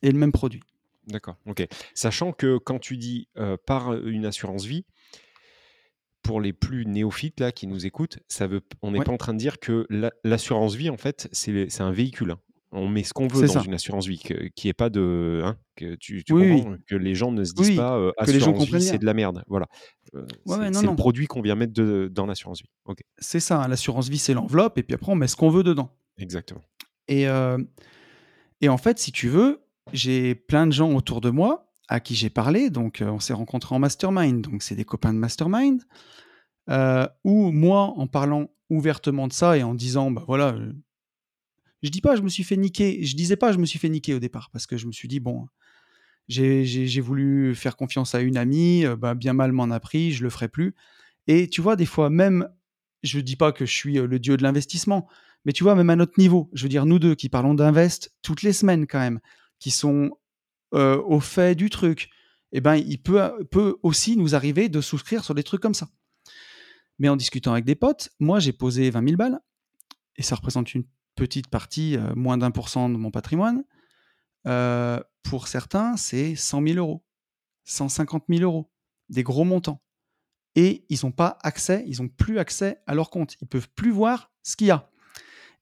Et le même produit. D'accord, ok. Sachant que quand tu dis euh, par une assurance vie, pour les plus néophytes là qui nous écoutent, ça veut, on n'est Ouais. pas en train de dire que la- l'assurance vie en fait c'est c'est un véhicule. hein. On met ce qu'on veut dans ça. une assurance vie, qui est pas de, hein, que tu, tu Oui, oui, comprends, que les gens ne se disent oui, pas euh, que les gens comprennent c'est de la merde. Voilà, Euh, Ouais, c'est le produit qu'on vient mettre de- dans l'assurance vie. Ok, C'est ça, hein, l'assurance vie, c'est l'enveloppe, et puis après, on met ce qu'on veut dedans. exactement. Et, euh, et en fait, si tu veux, j'ai plein de gens autour de moi à qui j'ai parlé. Donc, euh, on s'est rencontrés en mastermind. Donc, c'est des copains de mastermind. Euh, où moi, en parlant ouvertement de ça et en disant, bah voilà, euh, je dis pas, je me suis fait niquer. Je disais pas, je me suis fait niquer au départ parce que je me suis dit, bon, j'ai voulu faire confiance à une amie, euh, bah, bien mal m'en a pris, je le ferai plus. Et tu vois, des fois, même, je dis pas que je suis le dieu de l'investissement, mais tu vois, même à notre niveau, je veux dire, nous deux qui parlons d'invest toutes les semaines quand même, qui sont euh, au fait du truc, eh ben, il peut, peut aussi nous arriver de souscrire sur des trucs comme ça. Mais en discutant avec des potes, moi, j'ai posé 20 000 balles, et ça représente une petite partie, euh, moins d'un pour cent de mon patrimoine. Euh, pour certains, c'est 100 000 euros, 150 000 euros, des gros montants. Et ils n'ont pas accès, ils n'ont plus accès à leur compte. Ils peuvent plus voir ce qu'il y a.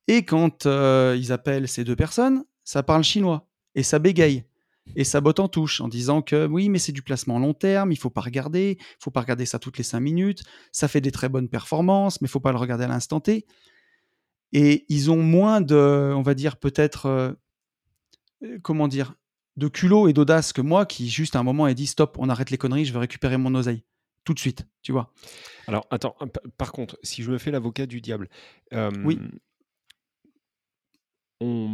Et quand ils appellent ces deux personnes, ça parle chinois et ça bégaye et ça botte en touche en disant que oui, mais c'est du placement long terme, il faut pas regarder, il faut pas regarder ça toutes les cinq minutes, ça fait des très bonnes performances, mais il faut pas le regarder à l'instant T. Et ils ont moins de, on va dire peut-être, euh, euh, comment dire, de culot et d'audace que moi qui juste à un moment ai dit stop, on arrête les conneries, je veux récupérer mon oseille tout de suite, tu vois. Alors, attends, par contre, si je me fais l'avocat du diable, euh, Oui. on,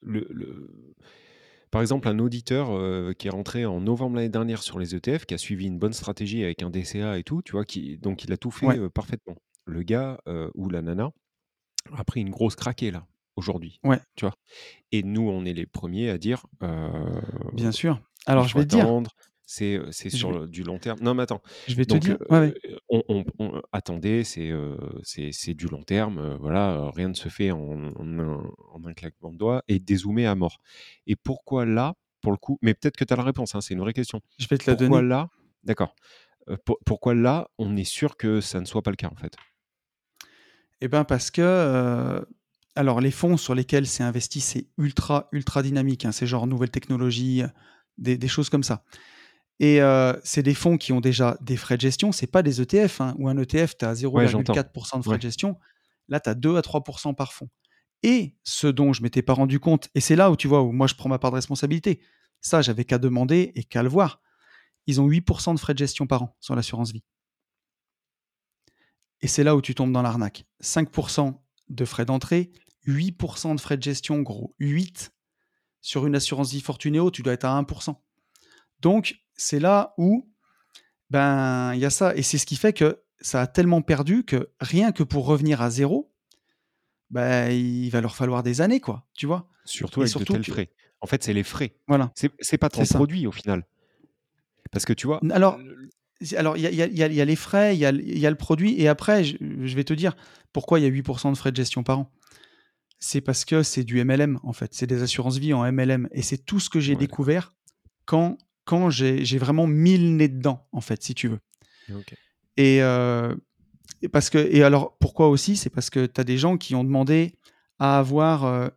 le, le- par exemple, un auditeur euh, qui est rentré en novembre l'année dernière sur les ETF, qui a suivi une bonne stratégie avec un DCA et tout, tu vois, qui, donc il a tout fait Ouais. euh, parfaitement. Le gars euh, ou la nana a pris une grosse craquée là, aujourd'hui, Ouais. tu vois. Et nous, on est les premiers à dire, Bien sûr. Alors je vais te dire, c'est c'est sur vais, le- du long terme. Non, mais attends. je vais te Donc, dire, ouais, ouais. on, on- on- attendez, c'est euh, c'est c'est du long terme, euh, voilà, rien ne se fait en, en un, en un claquement de doigts et dézoomer à mort. Et pourquoi là, pour le coup, mais peut-être que tu as la réponse, hein, c'est une vraie question. je vais te la Pourquoi donner. là, d'accord, euh, pour- pourquoi là, on est sûr que ça ne soit pas le cas en fait? Eh ben parce que, alors les fonds sur lesquels c'est investi, c'est ultra, ultra dynamique. hein. C'est genre nouvelles technologies, des, des choses comme ça. Et euh, c'est des fonds qui ont déjà des frais de gestion. C'est pas des ETF. hein, où un ETF, tu as Ouais, j'entends. 0,4% de frais Ouais. de gestion. Là, tu as 2 à 3% par fonds. Et ce dont je m'étais pas rendu compte, et c'est là où tu vois, où moi je prends ma part de responsabilité. Ça, j'avais qu'à demander et qu'à le voir. Ils ont 8% de frais de gestion par an sur l'assurance vie. Et c'est là où tu tombes dans l'arnaque. 5% de frais d'entrée, 8% de frais de gestion, gros. 8% sur une assurance vie Fortunéo, tu dois être à 1%. Donc, c'est là où ben il y a ça. Et c'est ce qui fait que ça a tellement perdu que rien que pour revenir à zéro, ben, il va leur falloir des années, quoi. Tu vois? Surtout avec de tels frais. En fait, c'est les frais. Voilà. C'est pas ton produit au final. Parce que tu vois. Alors, alors, il y, a, les frais, il y a, le produit, et après, je, vais te dire pourquoi il y a 8% de frais de gestion par an. C'est parce que c'est du MLM, en fait. C'est des assurances vie en MLM. Et c'est tout ce que j'ai découvert quand, quand j'ai vraiment mis le nez dedans, en fait, si tu veux. Euh, et, parce que, et alors, pourquoi aussi? C'est parce que tu as des gens qui ont demandé à avoir euh,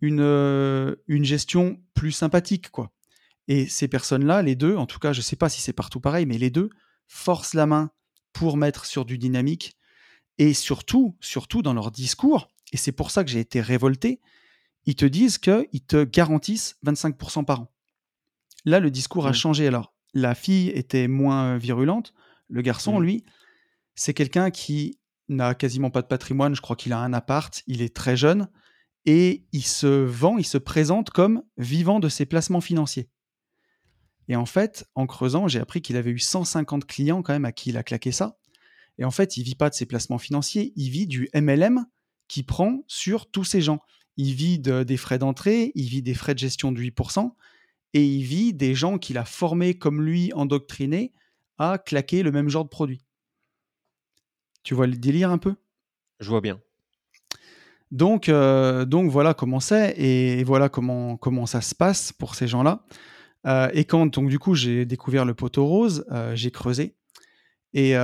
une, euh, une gestion plus sympathique, quoi. Et ces personnes-là, les deux, en tout cas, je ne sais pas si c'est partout pareil, mais les deux forcent la main pour mettre sur du dynamique. Et surtout, surtout dans leur discours, et c'est pour ça que j'ai été révolté, ils te disent qu'ils te garantissent 25% par an. Là, le discours a mmh. changé. Alors, la fille était moins virulente. Le garçon, mmh. lui, c'est quelqu'un qui n'a quasiment pas de patrimoine. Je crois qu'il a un appart. Il est très jeune. Et il se vend, il se présente comme vivant de ses placements financiers. Et en fait, en creusant, j'ai appris qu'il avait eu 150 clients quand même à qui il a claqué ça. Et en fait, il vit pas de ses placements financiers, il vit du MLM qui prend sur tous ces gens. Il vit des frais d'entrée, il vit des frais de gestion de 8%, et il vit des gens qu'il a formés comme lui, endoctrinés, à claquer le même genre de produit. Tu vois le délire un peu? Je vois bien. Donc, euh, donc voilà comment c'est et voilà comment, comment ça se passe pour ces gens-là. Euh, et quand donc du coup j'ai découvert le poteau rose, euh, j'ai creusé. Et,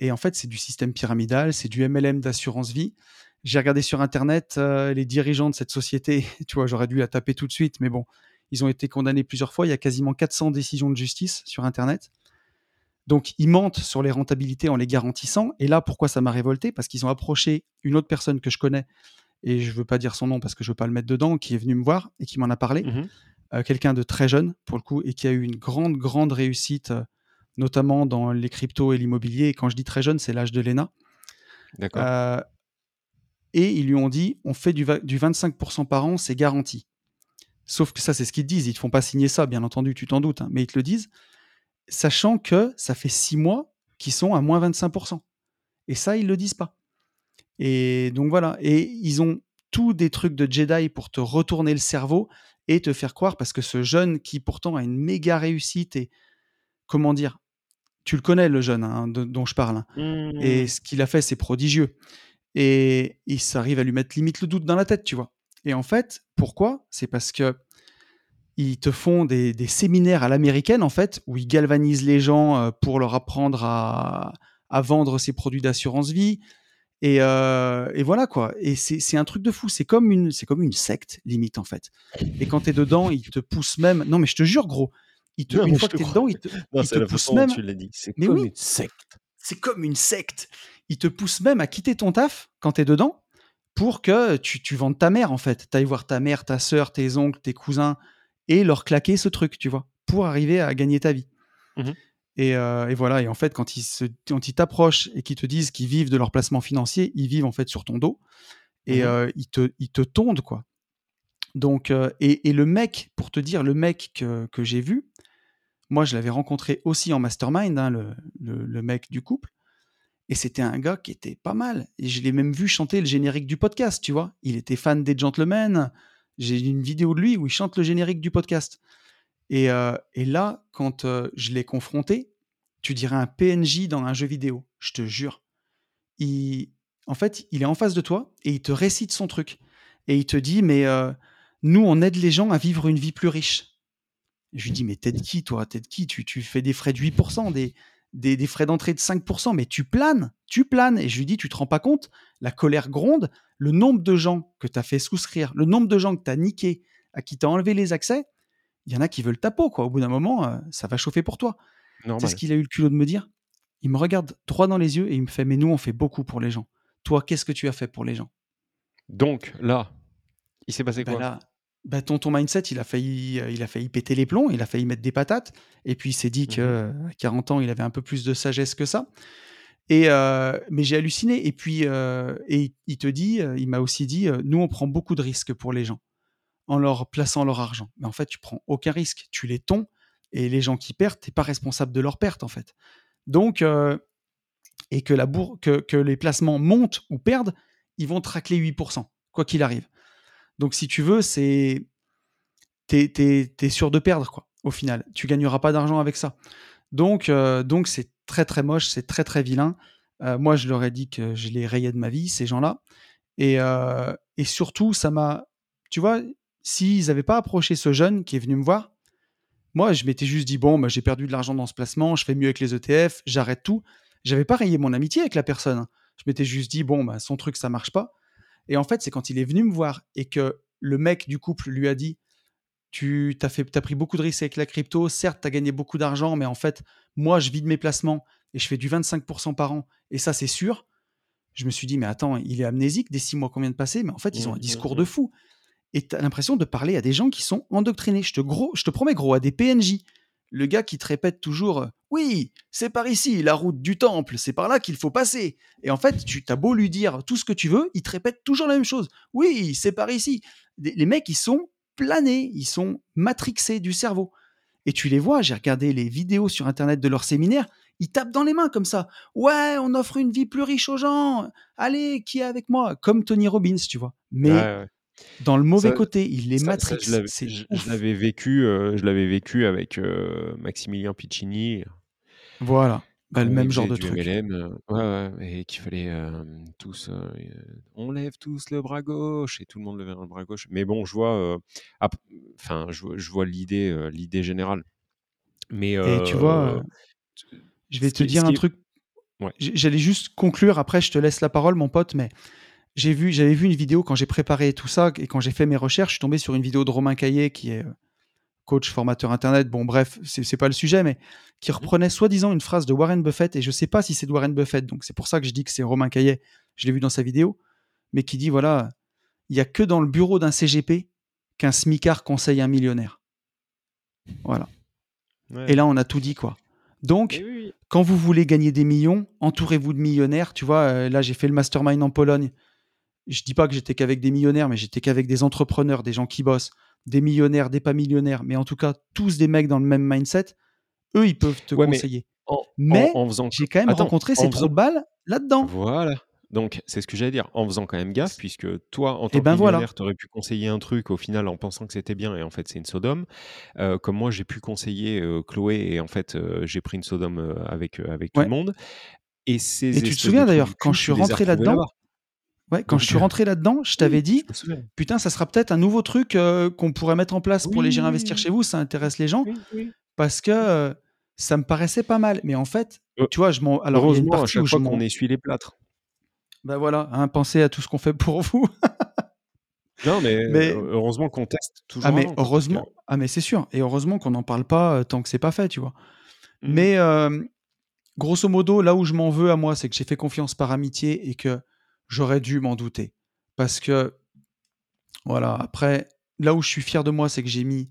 et, en fait, c'est du système pyramidal, c'est du MLM d'assurance vie. J'ai regardé sur Internet les dirigeants de cette société. Tu vois, j'aurais dû la taper tout de suite, mais bon, ils ont été condamnés plusieurs fois. Il y a quasiment 400 décisions de justice sur Internet. Donc, ils mentent sur les rentabilités en les garantissant. Et là, pourquoi ça m'a révolté? Parce qu'ils ont approché une autre personne que je connais, et je ne veux pas dire son nom parce que je ne veux pas le mettre dedans, qui est venu me voir et qui m'en a parlé. Mmh euh, quelqu'un de très jeune pour le coup et qui a eu une grande grande réussite, euh, notamment dans les cryptos et l'immobilier. Et quand je dis très jeune, c'est l'âge de l'ENA. D'accord. Euh, et ils lui ont dit, on fait du, du 25% par an, c'est garanti. Sauf que ça, c'est ce qu'ils disent. Ils ne te font pas signer ça, bien entendu, tu t'en doutes, hein, mais ils te le disent, sachant que ça fait six mois qu'ils sont à moins 25%. Et ça, ils ne le disent pas. Et donc voilà. Et ils ont tous des trucs de Jedi pour te retourner le cerveau et te faire croire, parce que ce jeune qui pourtant a une méga réussite et comment dire, tu le connais le jeune hein, dont je parle, hein, et mmh. ce qu'il a fait c'est prodigieux. Et il s'arrive à lui mettre limite le doute dans la tête, tu vois. Et en fait, pourquoi? C'est parce que ils te font des, séminaires à l'américaine, en fait, où ils galvanisent les gens euh, pour leur apprendre à, à vendre ces produits d'assurance vie, euh, et, voilà quoi. Et c'est un truc de fou. C'est comme une, c'est comme une secte limite en fait. Et quand t'es dedans, ils te poussent même. Non mais je te jure gros. Ils te, une fois que t'es dedans, ils te, non, te poussent même. Tu l'as dit. C'est comme une secte. C'est comme une secte. Ils te poussent même à quitter ton taf quand t'es dedans pour que tu, tu vendes ta mère en fait. T'ailles voir ta mère, ta sœur, tes oncles, tes cousins et leur claquer ce truc, tu vois, pour arriver à gagner ta vie. Mmh euh, et, voilà, et en fait, quand ils, t'approchent et qu'ils te disent qu'ils vivent de leur placement financier, ils vivent en fait sur ton dos et mmh euh, ils, te, ils te tondent, quoi. Donc, euh, et, le mec, pour te dire, le mec que, j'ai vu, moi je l'avais rencontré aussi en mastermind, hein, le, mec du couple, et c'était un gars qui était pas mal. Et je l'ai même vu chanter le générique du podcast, tu vois. Il était fan des Gentlemen. J'ai une vidéo de lui où il chante le générique du podcast. Et, et là, quand je l'ai confronté, tu dirais un PNJ dans un jeu vidéo, je te jure. Il, en fait, il est en face de toi et il te récite son truc. Et il te dit, mais nous, on aide les gens à vivre une vie plus riche. je lui dis, mais t'aides qui, toi? T'aides qui? Tu, tu fais des frais de 8%, des, des, des frais d'entrée de 5%, mais tu planes, tu planes. Et je lui dis, tu te rends pas compte? La colère gronde, le nombre de gens que tu as fait souscrire, le nombre de gens que tu as niqué, à qui tu as enlevé les accès, il y en a qui veulent ta peau, quoi. Au bout d'un moment, euh, ça va chauffer pour toi. C'est ce qu'il a eu le culot de me dire. Il me regarde droit dans les yeux et il me fait Mais nous, on fait beaucoup pour les gens. Toi, qu'est-ce que tu as fait pour les gens? Donc, là, il s'est passé bah quoi? là, bah ton, ton mindset, il a, failli, euh, il a failli péter les plombs, il a failli mettre des patates. Et puis, il s'est dit mmh qu'à 40 ans, il avait un peu plus de sagesse que ça. Et euh, mais j'ai halluciné. Et puis, euh, et il te dit, euh, il m'a aussi dit, euh, nous, on prend beaucoup de risques pour les gens en leur plaçant leur argent. Mais en fait, tu prends aucun risque. Tu les tons et les gens qui perdent, t'es pas responsable de leur perte, en fait. Donc, euh, et que, la bourre, que, que les placements montent ou perdent, ils vont te racler 8%, quoi qu'il arrive. Donc, si tu veux, c'est. T'es, sûr de perdre, quoi, au final. Tu gagneras pas d'argent avec ça. Donc, euh, donc c'est très, très moche, c'est très, très vilain. Euh, moi, je leur ai dit que je les rayais de ma vie, ces gens-là. Et, euh, et surtout, ça m'a. Tu vois, s'ils n'avaient pas approché ce jeune qui est venu me voir, moi, je m'étais juste dit bon, bah, j'ai perdu de l'argent dans ce placement, je fais mieux avec les ETF, j'arrête tout. J'avais pas rayé mon amitié avec la personne. Je m'étais juste dit bon, bah, son truc, ça marche pas. Et en fait, c'est quand il est venu me voir et que le mec du couple lui a dit tu as, fait, as pris beaucoup de risques avec la crypto, certes, tu as gagné beaucoup d'argent, mais en fait, moi, je vide mes placements et je fais du 25% par an, et ça, c'est sûr. Je me suis dit, mais attends, il est amnésique des six mois qu'on vient de passer, mais en fait, ils ont un Mhm, discours de fou. Et tu as l'impression de parler à des gens qui sont endoctrinés. Je te, gros, je te promets, gros, à des PNJ. Le gars qui te répète toujours, oui, c'est par ici, la route du temple, c'est par là qu'il faut passer. Et en fait, tu as beau lui dire tout ce que tu veux, il te répète toujours la même chose. Oui, c'est par ici. Les mecs, ils sont planés, ils sont matrixés du cerveau. Et tu les vois, j'ai regardé les vidéos sur Internet de leur séminaire, ils tapent dans les mains comme ça. Ouais, on offre une vie plus riche aux gens. Allez, qui est avec moi? Comme Tony Robbins, tu vois. Mais Ouais, ouais. dans le mauvais Ça- côté, il les matrixe. je l'avais- C'est je- l'avais vécu, euh, je l'avais vécu avec euh, Maximilien Piccini. Voilà. Bah, le même genre de truc. MLM, euh, ouais, ouais, et qu'il fallait euh, tous, euh, euh, on lève tous le bras gauche et tout le monde levait le bras gauche. Mais bon, je vois, euh, enfin, je, vois- je vois l'idée, l'idée générale. Mais Et tu vois, je vais te qui- dire un qui truc. Ouais. J'allais juste conclure. Après, je te laisse la parole, mon pote. Mais j'ai vu, j'avais vu une vidéo quand j'ai préparé tout ça et quand j'ai fait mes recherches. Je suis tombé sur une vidéo de Romain Caillé, qui est coach, formateur internet. Bon, bref, c'est pas le sujet, mais qui reprenait soi-disant une phrase de Warren Buffett. Et je sais pas si c'est de Warren Buffett. Donc c'est pour ça que je dis que c'est Romain Caillé. Je l'ai vu dans sa vidéo, mais qui dit voilà, il y a que dans le bureau d'un CGP qu'un smicard conseille un millionnaire. Voilà. ouais. Et là, on a tout dit, quoi. Donc, oui, oui. quand vous voulez gagner des millions, entourez-vous de millionnaires. Tu vois, euh, là, j'ai fait le mastermind en Pologne. Je dis pas que j'étais qu'avec des millionnaires, mais j'étais qu'avec des entrepreneurs, des gens qui bossent, des millionnaires, des pas millionnaires, mais en tout cas, tous des mecs dans le même mindset. Eux, ils peuvent te Ouais, conseiller. Mais en, en faisant, J'ai quand même Attends, rencontré en ces trous faisant- de balles là-dedans. Voilà. Donc, c'est ce que j'allais dire, en faisant quand même gaffe, puisque toi, en tant ben que voilà. millionnaire, tu aurais pu conseiller un truc au final en pensant que c'était bien, et en fait, c'est une Sodome. Euh, comme moi, j'ai pu conseiller euh, Chloé, et en fait, euh, j'ai pris une Sodome avec, avec tout le monde. Et, ces Et tu te souviens d'ailleurs, quand je suis rentré là-dedans. Ouais, quand Donc, je suis rentré là-dedans, je t'avais Oui, dit, je putain, ça sera peut-être un nouveau truc euh, qu'on pourrait mettre en place pour les gérer investir Oui. chez vous, ça intéresse les gens. Oui, oui. parce que euh, ça me paraissait pas mal. Mais en fait, Euh, tu vois, je m'en. Alors, il y a une Heureusement, à où chaque fois qu'on essuie les plâtres. Ben voilà, hein, pensez à tout ce qu'on fait pour vous. Non, mais, Mais- euh, heureusement qu'on teste toujours ah, mais avant, que- heureusement, ah, mais c'est sûr. Et heureusement qu'on n'en parle pas euh, tant que c'est pas fait, tu vois. Mhm. Mais euh, grosso modo, là où je m'en veux à moi, c'est que j'ai fait confiance par amitié et que j'aurais dû m'en douter. Parce que, voilà, après, là où je suis fier de moi, c'est que j'ai mis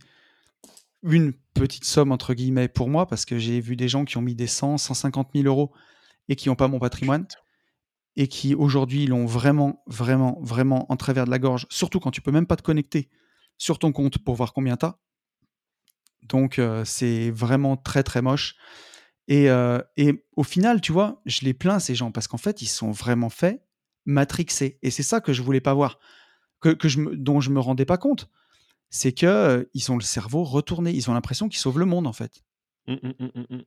une petite somme, entre guillemets, pour moi, parce que j'ai vu des gens qui ont mis des 100, 150 000 euros et qui n'ont pas mon patrimoine. et qui aujourd'hui l'ont vraiment, vraiment, vraiment en travers de la gorge, surtout quand tu peux même pas te connecter sur ton compte pour voir combien t'as. Donc euh, c'est vraiment très très moche. Et, euh, et au final, tu vois, je les plains ces gens parce qu'en fait, ils sont vraiment faits matrixés. Et c'est ça que je voulais pas voir, que, que je dont je me rendais pas compte. C'est que euh, ils ont le cerveau retourné. Ils ont l'impression qu'ils sauvent le monde en fait. Mm, mm, mm, mm, mm.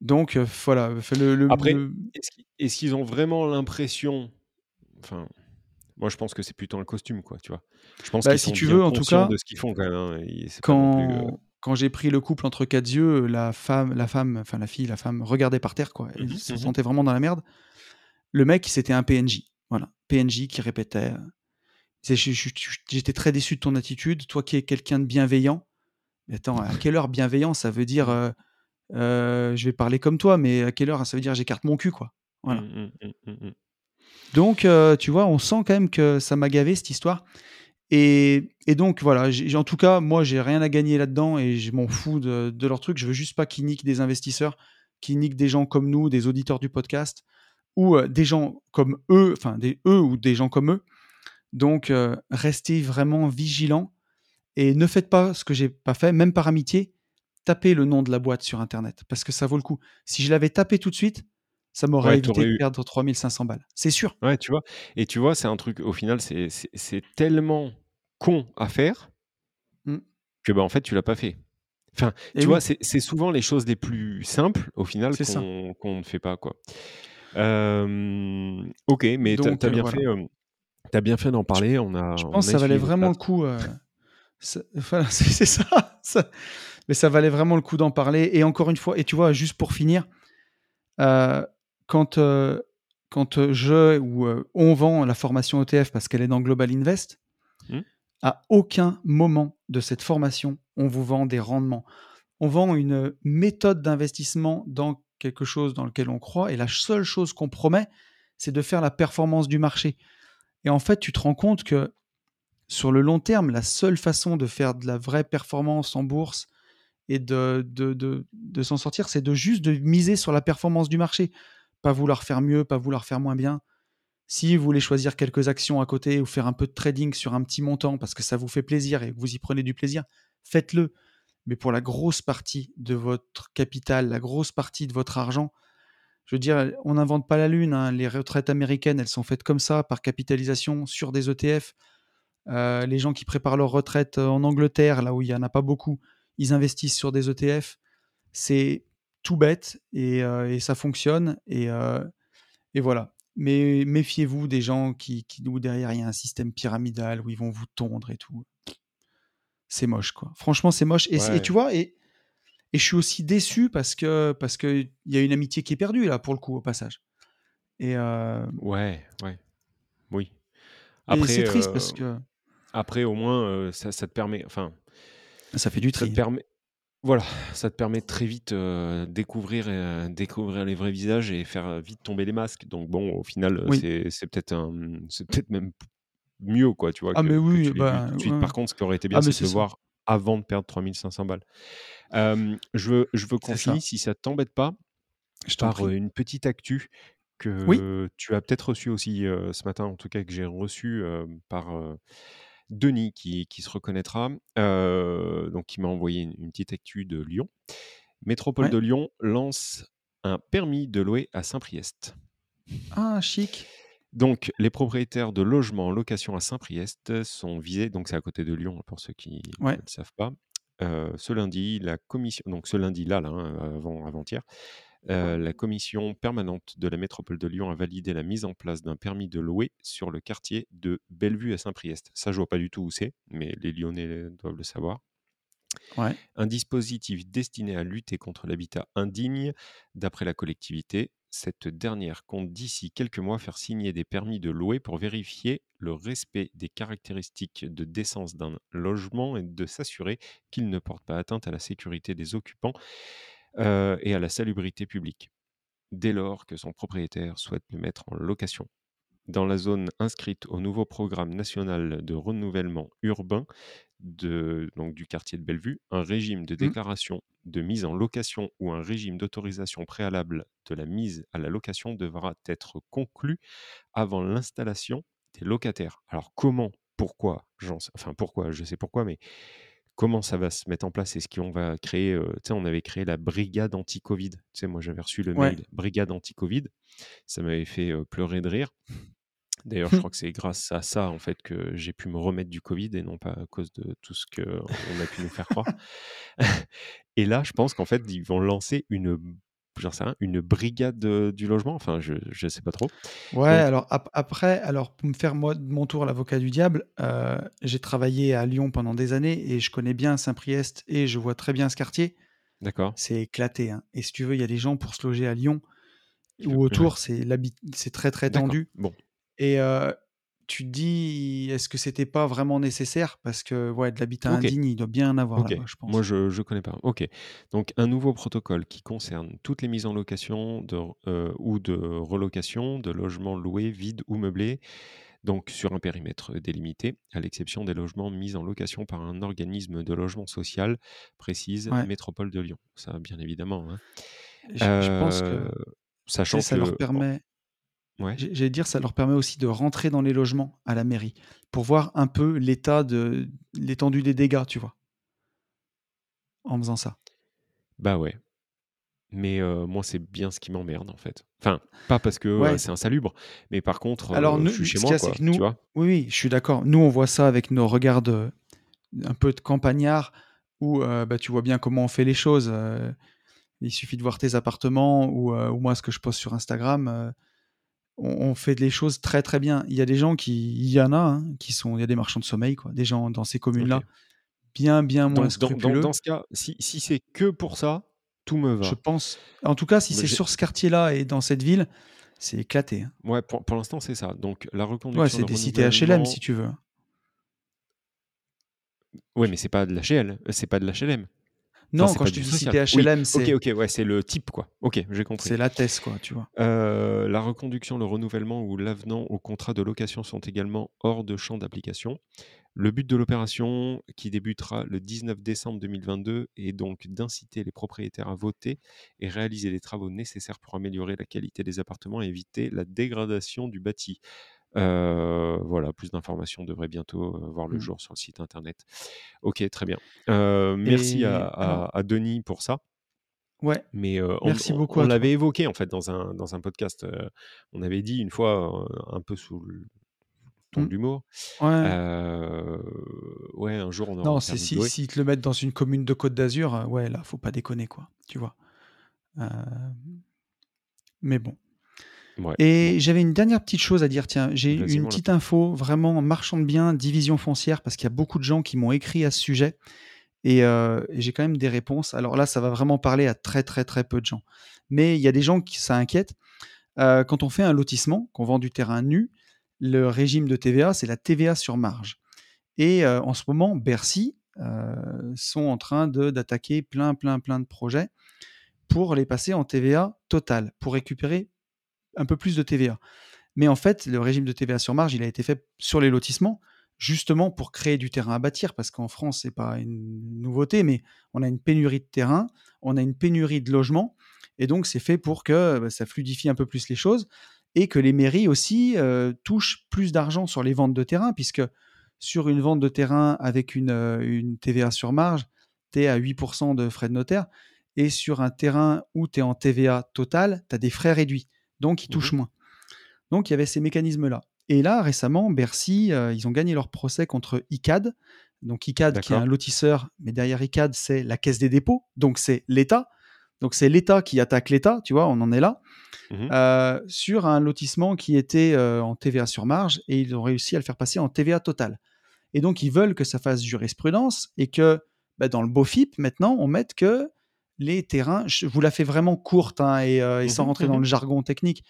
Donc euh, voilà. Le, le- Après, le- Est-ce qu'ils ont vraiment l'impression. Enfin, moi, je pense que c'est plutôt un costume, quoi, tu vois. Je pense Bah, qu'ils si sont tu bien veux, en tout cas, de ce qu'ils font quand même. hein, plus, euh, quand, j'ai pris le couple entre quatre yeux, la femme, la femme, enfin la fille, la femme regardait par terre, quoi. Elle se sentait vraiment dans la merde. Le mec, c'était un PNJ. Voilà. PNJ qui répétait. euh, J'étais très déçu de ton attitude. Toi qui es quelqu'un de bienveillant. Mais attends, à quelle heure bienveillant Ça veut dire euh, euh, je vais parler comme toi, mais à quelle heure ça veut dire j'écarte mon cul, quoi. Voilà. mm, mm, mm, mm, mm. Donc, euh, tu vois, on sent quand même que ça m'a gavé cette histoire. Et, et donc, voilà, en tout cas, moi, j'ai rien à gagner là-dedans et je m'en fous de, de leur truc. Je veux juste pas qu'ils niquent des investisseurs qui niquent des gens comme nous, des auditeurs du podcast, ou des gens comme eux, enfin des eux ou des gens comme eux. Donc restez vraiment vigilants et ne faites pas ce que j'ai pas fait, même par amitié. Tapez le nom de la boîte sur internet parce que ça vaut le coup. Si je l'avais tapé tout de suite, ça m'aurait Ouais, évité de eu. perdre 3500 balles. C'est sûr. Ouais, tu vois. Et tu vois, c'est un truc, au final, c'est tellement con à faire Mm. que, bah, en fait, tu l'as pas fait. Enfin, Et tu vois, oui, c'est c'est souvent les choses les plus simples, au final, qu'on qu'on ne fait pas, quoi. Euh, ok, mais t'as as euh, bien voilà. fait, euh, bien fait d'en parler. On a, je on pense que ça valait vraiment le coup. euh, voilà, c'est ça, ça- Mais ça valait vraiment le coup d'en parler. Et encore une fois, et tu vois, juste pour finir, euh, quand, quand je ou on vend la formation ETF parce qu'elle est dans Global Invest, Hmm à aucun moment de cette formation, on vous vend des rendements. On vend une méthode d'investissement dans quelque chose dans lequel on croit. Et la seule chose qu'on promet, c'est de faire la performance du marché. Et en fait, tu te rends compte que sur le long terme, la seule façon de faire de la vraie performance en bourse et de, s'en sortir, c'est de juste de miser sur la performance du marché. Pas vouloir faire mieux, pas vouloir faire moins bien. Si vous voulez choisir quelques actions à côté ou faire un peu de trading sur un petit montant parce que ça vous fait plaisir et vous y prenez du plaisir, faites-le. Mais pour la grosse partie de votre capital, la grosse partie de votre argent, je veux dire, on n'invente pas la lune. hein. Les retraites américaines, elles sont faites comme ça, par capitalisation sur des ETF. Euh, les gens qui préparent leur retraite euh, en Angleterre, là où il n'y en a pas beaucoup, ils investissent sur des ETF. C'est tout bête et, euh, ça fonctionne. Et, voilà. Mais méfiez-vous des gens qui, qui, où derrière il y a un système pyramidal où ils vont vous tondre et tout. C'est moche, quoi. Franchement, c'est moche. Et, tu vois, et, et je suis aussi déçu parce que parce que il y a une amitié qui est perdue là pour le coup au passage. Et, euh, Ouais, ouais, oui. Après, c'est triste parce euh, que après au moins, euh, ça, ça te permet, enfin, ça fait du ça te tri. permet, voilà, ça te permet de très vite euh, découvrir, euh, découvrir les vrais visages et faire vite tomber les masques. Donc bon, au final, Oui. c'est peut-être peut-être même mieux, quoi, tu vois, Ah que, mais que oui, tu bah tout de suite. ouais, Par contre, ce qui aurait été bien, Ah c'est de le ça. voir avant de perdre 3500 balles. Euh, je veux, je veux qu'on finisse, si ça t'embête pas, Je par prie. une petite actu Oui. que tu as peut-être reçue aussi euh, ce matin, en tout cas que j'ai reçue euh, par Denis qui, qui se reconnaîtra, donc qui m'a envoyé une, une petite actu de Lyon. Métropole Ouais. de Lyon lance un permis de louer à Saint-Priest. Ah chic. Donc, les propriétaires de logements en location à Saint-Priest sont visés, donc c'est à côté de Lyon pour ceux qui Ouais. ne le savent pas. Euh, ce lundi, la commission, donc ce lundi là, là hein, avant avant-hier, euh, la commission permanente de la métropole de Lyon a validé la mise en place d'un permis de louer sur le quartier de Bellevue à Saint-Priest. Ça, je vois pas du tout où c'est, mais les Lyonnais doivent le savoir. Ouais. Un dispositif destiné à lutter contre l'habitat indigne, d'après la collectivité. Cette dernière compte d'ici quelques mois faire signer des permis de louer pour vérifier le respect des caractéristiques de décence d'un logement et de s'assurer qu'il ne porte pas atteinte à la sécurité des occupants et à la salubrité publique, dès lors que son propriétaire souhaite le mettre en location. Dans la zone inscrite au nouveau programme national de renouvellement urbain de, donc du quartier de Bellevue, un régime de Hmm. déclaration de mise en location ou un régime d'autorisation préalable de la mise à la location devra être conclu avant l'installation des locataires. Alors comment, pourquoi, enfin pourquoi, je sais pourquoi, mais comment ça va se mettre en place? Est-ce qu'on va créer, euh, tu sais, on avait créé la brigade anti-Covid. Tu sais, moi j'avais reçu le Ouais. mail brigade anti-Covid. Ça m'avait fait euh, pleurer de rire. D'ailleurs, je crois que c'est grâce à ça en fait que j'ai pu me remettre du Covid et non pas à cause de tout ce que on a pu nous faire croire. et là, je pense qu'en fait, ils vont lancer une, rien, une brigade euh, du logement. Enfin, je je sais pas trop. Ouais, Donc, alors ap- après, alors pour me faire moi de mon tour l'avocat du diable, euh, j'ai travaillé à Lyon pendant des années et je connais bien Saint-Priest et je vois très bien ce quartier. d'accord. C'est éclaté. hein. Et si tu veux, il y a des gens pour se loger à Lyon ou ouais, autour, c'est c'est très très tendu. Bon, Et euh, tu te dis, est-ce que c'était pas vraiment nécessaire? Parce que ouais, de l'habitat indigne, il doit bien en avoir je moi pense. je ne connais pas. Ok, donc un nouveau protocole qui concerne toutes les mises en location de, euh, ou de relocation de logements loués, vides ou meublés, donc sur un périmètre délimité, à l'exception des logements mis en location par un organisme de logement social, précise Ouais. Métropole de Lyon. Ça, bien évidemment. hein. Je je pense que sachant ça leur que permet ouais? j'allais dire, ça leur permet aussi de rentrer dans les logements à la mairie, pour voir un peu l'état de l'étendue des dégâts, tu vois? En faisant ça. Bah, ouais. Mais heu, moi, c'est bien ce qui m'emmerde, en fait. Enfin, pas parce que, Ouais. c'est insalubre, mais par contre, Alors heu, je nous, suis chez ce moi, quoi, que tu nous vois? oui, oui, je suis d'accord. Nous, on voit ça avec nos regards de un peu de campagnards où, bah, tu vois bien comment on fait les choses, il suffit de voir tes appartements ou, ou moi ce que je poste sur Instagram, on fait les choses très, très bien. Il y a des gens qui il y en a, hein, qui sont il y a des marchands de sommeil, quoi, des gens dans ces communes-là, bien, bien moins Donc dans dans dans scrupuleux. ce cas, si si c'est que pour ça, tout me Je va. pense en tout cas, si c'est sur ce quartier-là et dans cette ville, c'est éclaté, hein. ouais, pour pour l'instant, c'est ça. Donc la Ouais, reconduction, c'est le des cités HLM si tu veux, ouais, mais c'est pas de l'HL, c'est pas de l'HLM. Non, quand je te dis cité HLM, OK, c'est OK, ouais, c'est le type, quoi. OK, j'ai compris. c'est la TES, quoi, tu vois? Heu, la reconduction, le renouvellement ou l'avenant au contrat de location sont également hors de champ d'application. Le but de l'opération, qui débutera le 19 décembre 2022, est donc d'inciter les propriétaires à voter et réaliser les travaux nécessaires pour améliorer la qualité des appartements et éviter la dégradation du bâti. Heu, voilà, plus d'informations devraient bientôt, heu, voir le Mmh jour sur le site internet. OK, très bien. Heu, merci à Denis pour ça. ouais, Mais, on merci beaucoup on l'avait évoqué en fait dans un dans un podcast, on avait dit une fois, un peu sous le ton Mmh. de l'humour, Ouais. ouais, un jour on aura Non, c'est si s'ils te le mettent dans une commune de Côte d'Azur, ouais, là, faut pas déconner, quoi, tu vois? Mais bon Ouais, et j'avais une dernière petite chose à dire, tiens, j'ai une petite info vraiment marchand de biens, division foncière, parce qu'il y a beaucoup de gens qui m'ont écrit à ce sujet et heu et j'ai quand même des réponses. Alors là, ça va vraiment parler à très, très, très peu de gens. Mais il y a des gens qui ça inquiète. Heu, quand on fait un lotissement, qu'on vend du terrain nu, le régime de TVA, c'est la TVA sur marge et heu, en ce moment, Bercy, sont en train d'attaquer plein, plein, plein de projets pour les passer en TVA totale, pour récupérer un peu plus de TVA. Mais en fait, le régime de TVA sur marge, il a été fait sur les lotissements, justement pour créer du terrain à bâtir, parce qu'en France, c'est pas une nouveauté, mais on a une pénurie de terrain, on a une pénurie de logements, et donc c'est fait pour que bah, ça fluidifie un peu plus les choses et que les mairies aussi euh, touchent plus d'argent sur les ventes de terrain, puisque sur une vente de terrain avec une, euh, une TVA sur marge, tu es à 8% de frais de notaire, et sur un terrain où tu es en TVA totale, tu as des frais réduits, donc ils touchent Mmh moins. Donc il y avait ces mécanismes-là. Et là, récemment, Bercy, euh, ils ont gagné leur procès contre ICAD. Donc ICAD qui est un lotisseur, mais derrière ICAD, c'est la Caisse des dépôts, donc c'est l'État. Donc c'est l'État qui attaque l'État, tu vois, on en est là, Mmh euh, sur un lotissement qui était euh, en TVA sur marge, et ils ont réussi à le faire passer en TVA totale. Et donc ils veulent que ça fasse jurisprudence et que bah, dans le BOFIP, maintenant, on mette que les terrains, je vous la fais vraiment courte hein, et, euh, et sans Mmh rentrer dans le jargon technique,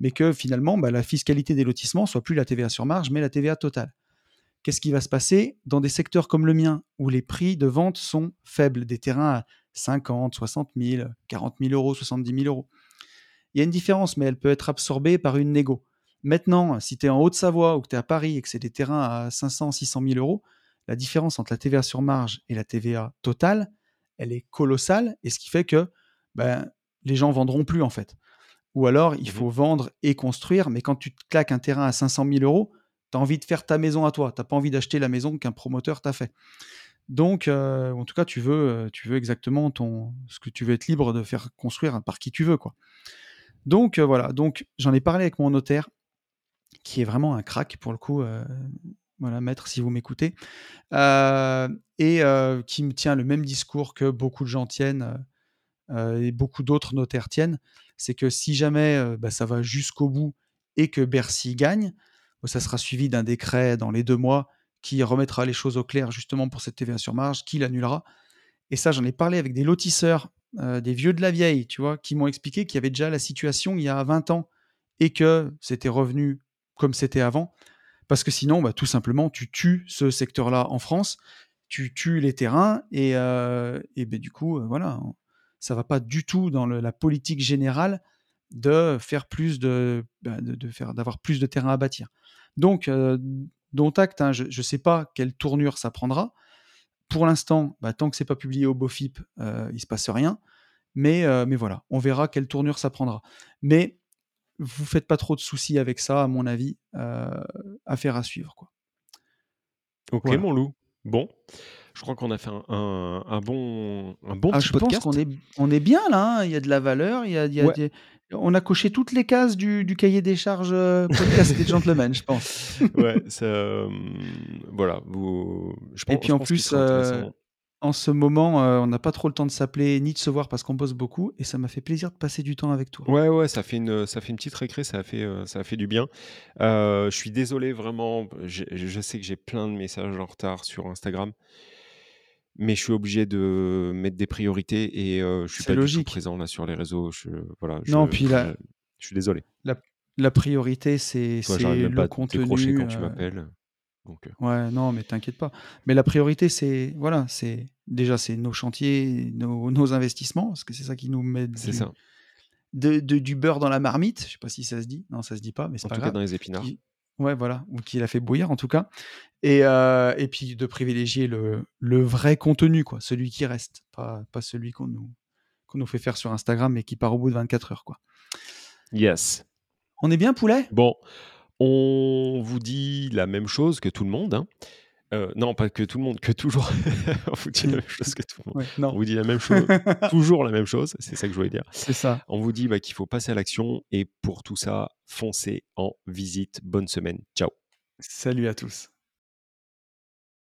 mais que finalement, bah, la fiscalité des lotissements soit plus la TVA sur marge, mais la TVA totale. Qu'est-ce qui va se passer dans des secteurs comme le mien, où les prix de vente sont faibles, des terrains à 50, 60 000, 40 000 euros, 70 000 euros? Il y a une différence, mais elle peut être absorbée par une négo. Maintenant, si tu es en Haute-Savoie ou que tu es à Paris et que c'est des terrains à 500, 600 000 euros, la différence entre la TVA sur marge et la TVA totale, elle est colossale, et ce qui fait que ben, les gens vendront plus en fait. Ou alors, il mh. faut vendre et construire, mais quand tu te claques un terrain à 500 000 euros, tu as envie de faire ta maison à toi. Tu n'as pas envie d'acheter la maison qu'un promoteur t'a fait. Donc, euh, en tout cas, tu veux, euh, tu veux exactement ton, ce que tu veux être libre de faire construire par qui tu veux, quoi. Donc euh, voilà. Donc j'en ai parlé avec mon notaire, qui est vraiment un crack pour le coup. euh, voilà, maître, si vous m'écoutez, euh, et euh, qui me tient le même discours que beaucoup de gens tiennent euh, et beaucoup d'autres notaires tiennent, c'est que si jamais bah, ça va jusqu'au bout et que Bercy gagne, bah, ça sera suivi d'un décret dans les deux mois qui remettra les choses au clair justement pour cette TVA sur marge, qui l'annulera. Et ça, j'en ai parlé avec des lotisseurs, des vieux de la vieille, tu vois, qui m'ont expliqué qu'il y avait déjà la situation il y a 20 ans et que c'était revenu comme c'était avant. Parce que sinon, bah, tout simplement, tu tues ce secteur-là en France, tu tues les terrains et, euh, ben, du coup, euh, voilà, ça va pas du tout dans la politique générale de faire plus bah, d'avoir plus de terrains à bâtir. Donc, euh, dont acte, hein, je ne sais pas quelle tournure ça prendra. Pour l'instant, bah, tant que c'est pas publié au BOFIP, euh, il se passe rien. Mais, euh, mais voilà, on verra quelle tournure ça prendra. Mais vous faites pas trop de soucis avec ça, à mon avis. Euh, affaire à suivre, quoi. Ok, Voilà. mon loup. Bon, je crois qu'on a fait un, un- un bon, un bon Ah, petit je pense podcast. qu'on est, on est bien là. hein. Il y a de la valeur. Il y a, il y a Ouais. des- On a coché toutes les cases du, du cahier des charges euh, podcast des gentlemen, je pense. Ouais, ça, euh, voilà. Vous, je pense, Et puis je en pense plus, euh. En ce moment, euh, on n'a pas trop le temps de s'appeler ni de se voir parce qu'on bosse beaucoup. Et ça m'a fait plaisir de passer du temps avec toi. Ouais, ouais, ça fait une, ça fait une petite récré, ça a fait, euh, ça a fait du bien. Euh, je suis désolé vraiment. Je, je sais que j'ai plein de messages en retard sur Instagram, mais je suis obligé de mettre des priorités et je suis pas du tout logique. présent là sur les réseaux. Je, voilà, je, Non, puis la, je, suis désolé. la, la priorité, c'est le contenu. quand tu m'appelles. Donc, euh, Ouais, non, mais t'inquiète pas. Mais la priorité, c'est voilà, c'est déjà c'est nos chantiers, nos, nos investissements, parce que c'est ça qui nous met du, ça. de, de- du beurre dans la marmite. Je sais pas si ça se dit. Non, ça se dit pas, mais c'est pas tout cas, dans les épinards. Qui, ouais, voilà, ou qui l'a fait bouillir en tout cas. Et, euh, et puis de privilégier le, le vrai contenu, quoi, celui qui reste, pas, pas celui qu'on nous, qu'on nous fait faire sur Instagram et qui part au bout de 24 heures, quoi. Yes. On est bien, poulet? Bon, on vous dit la même chose que tout le monde. hein. Euh, non, pas que tout le monde, que toujours. on vous dit la même chose que tout le monde. Ouais, On non. vous dit la même chose, toujours la même chose, c'est ça que je voulais dire. c'est ça. On vous dit bah, qu'il faut passer à l'action et pour tout ça, foncez en visite. Bonne semaine. Ciao. Salut à tous.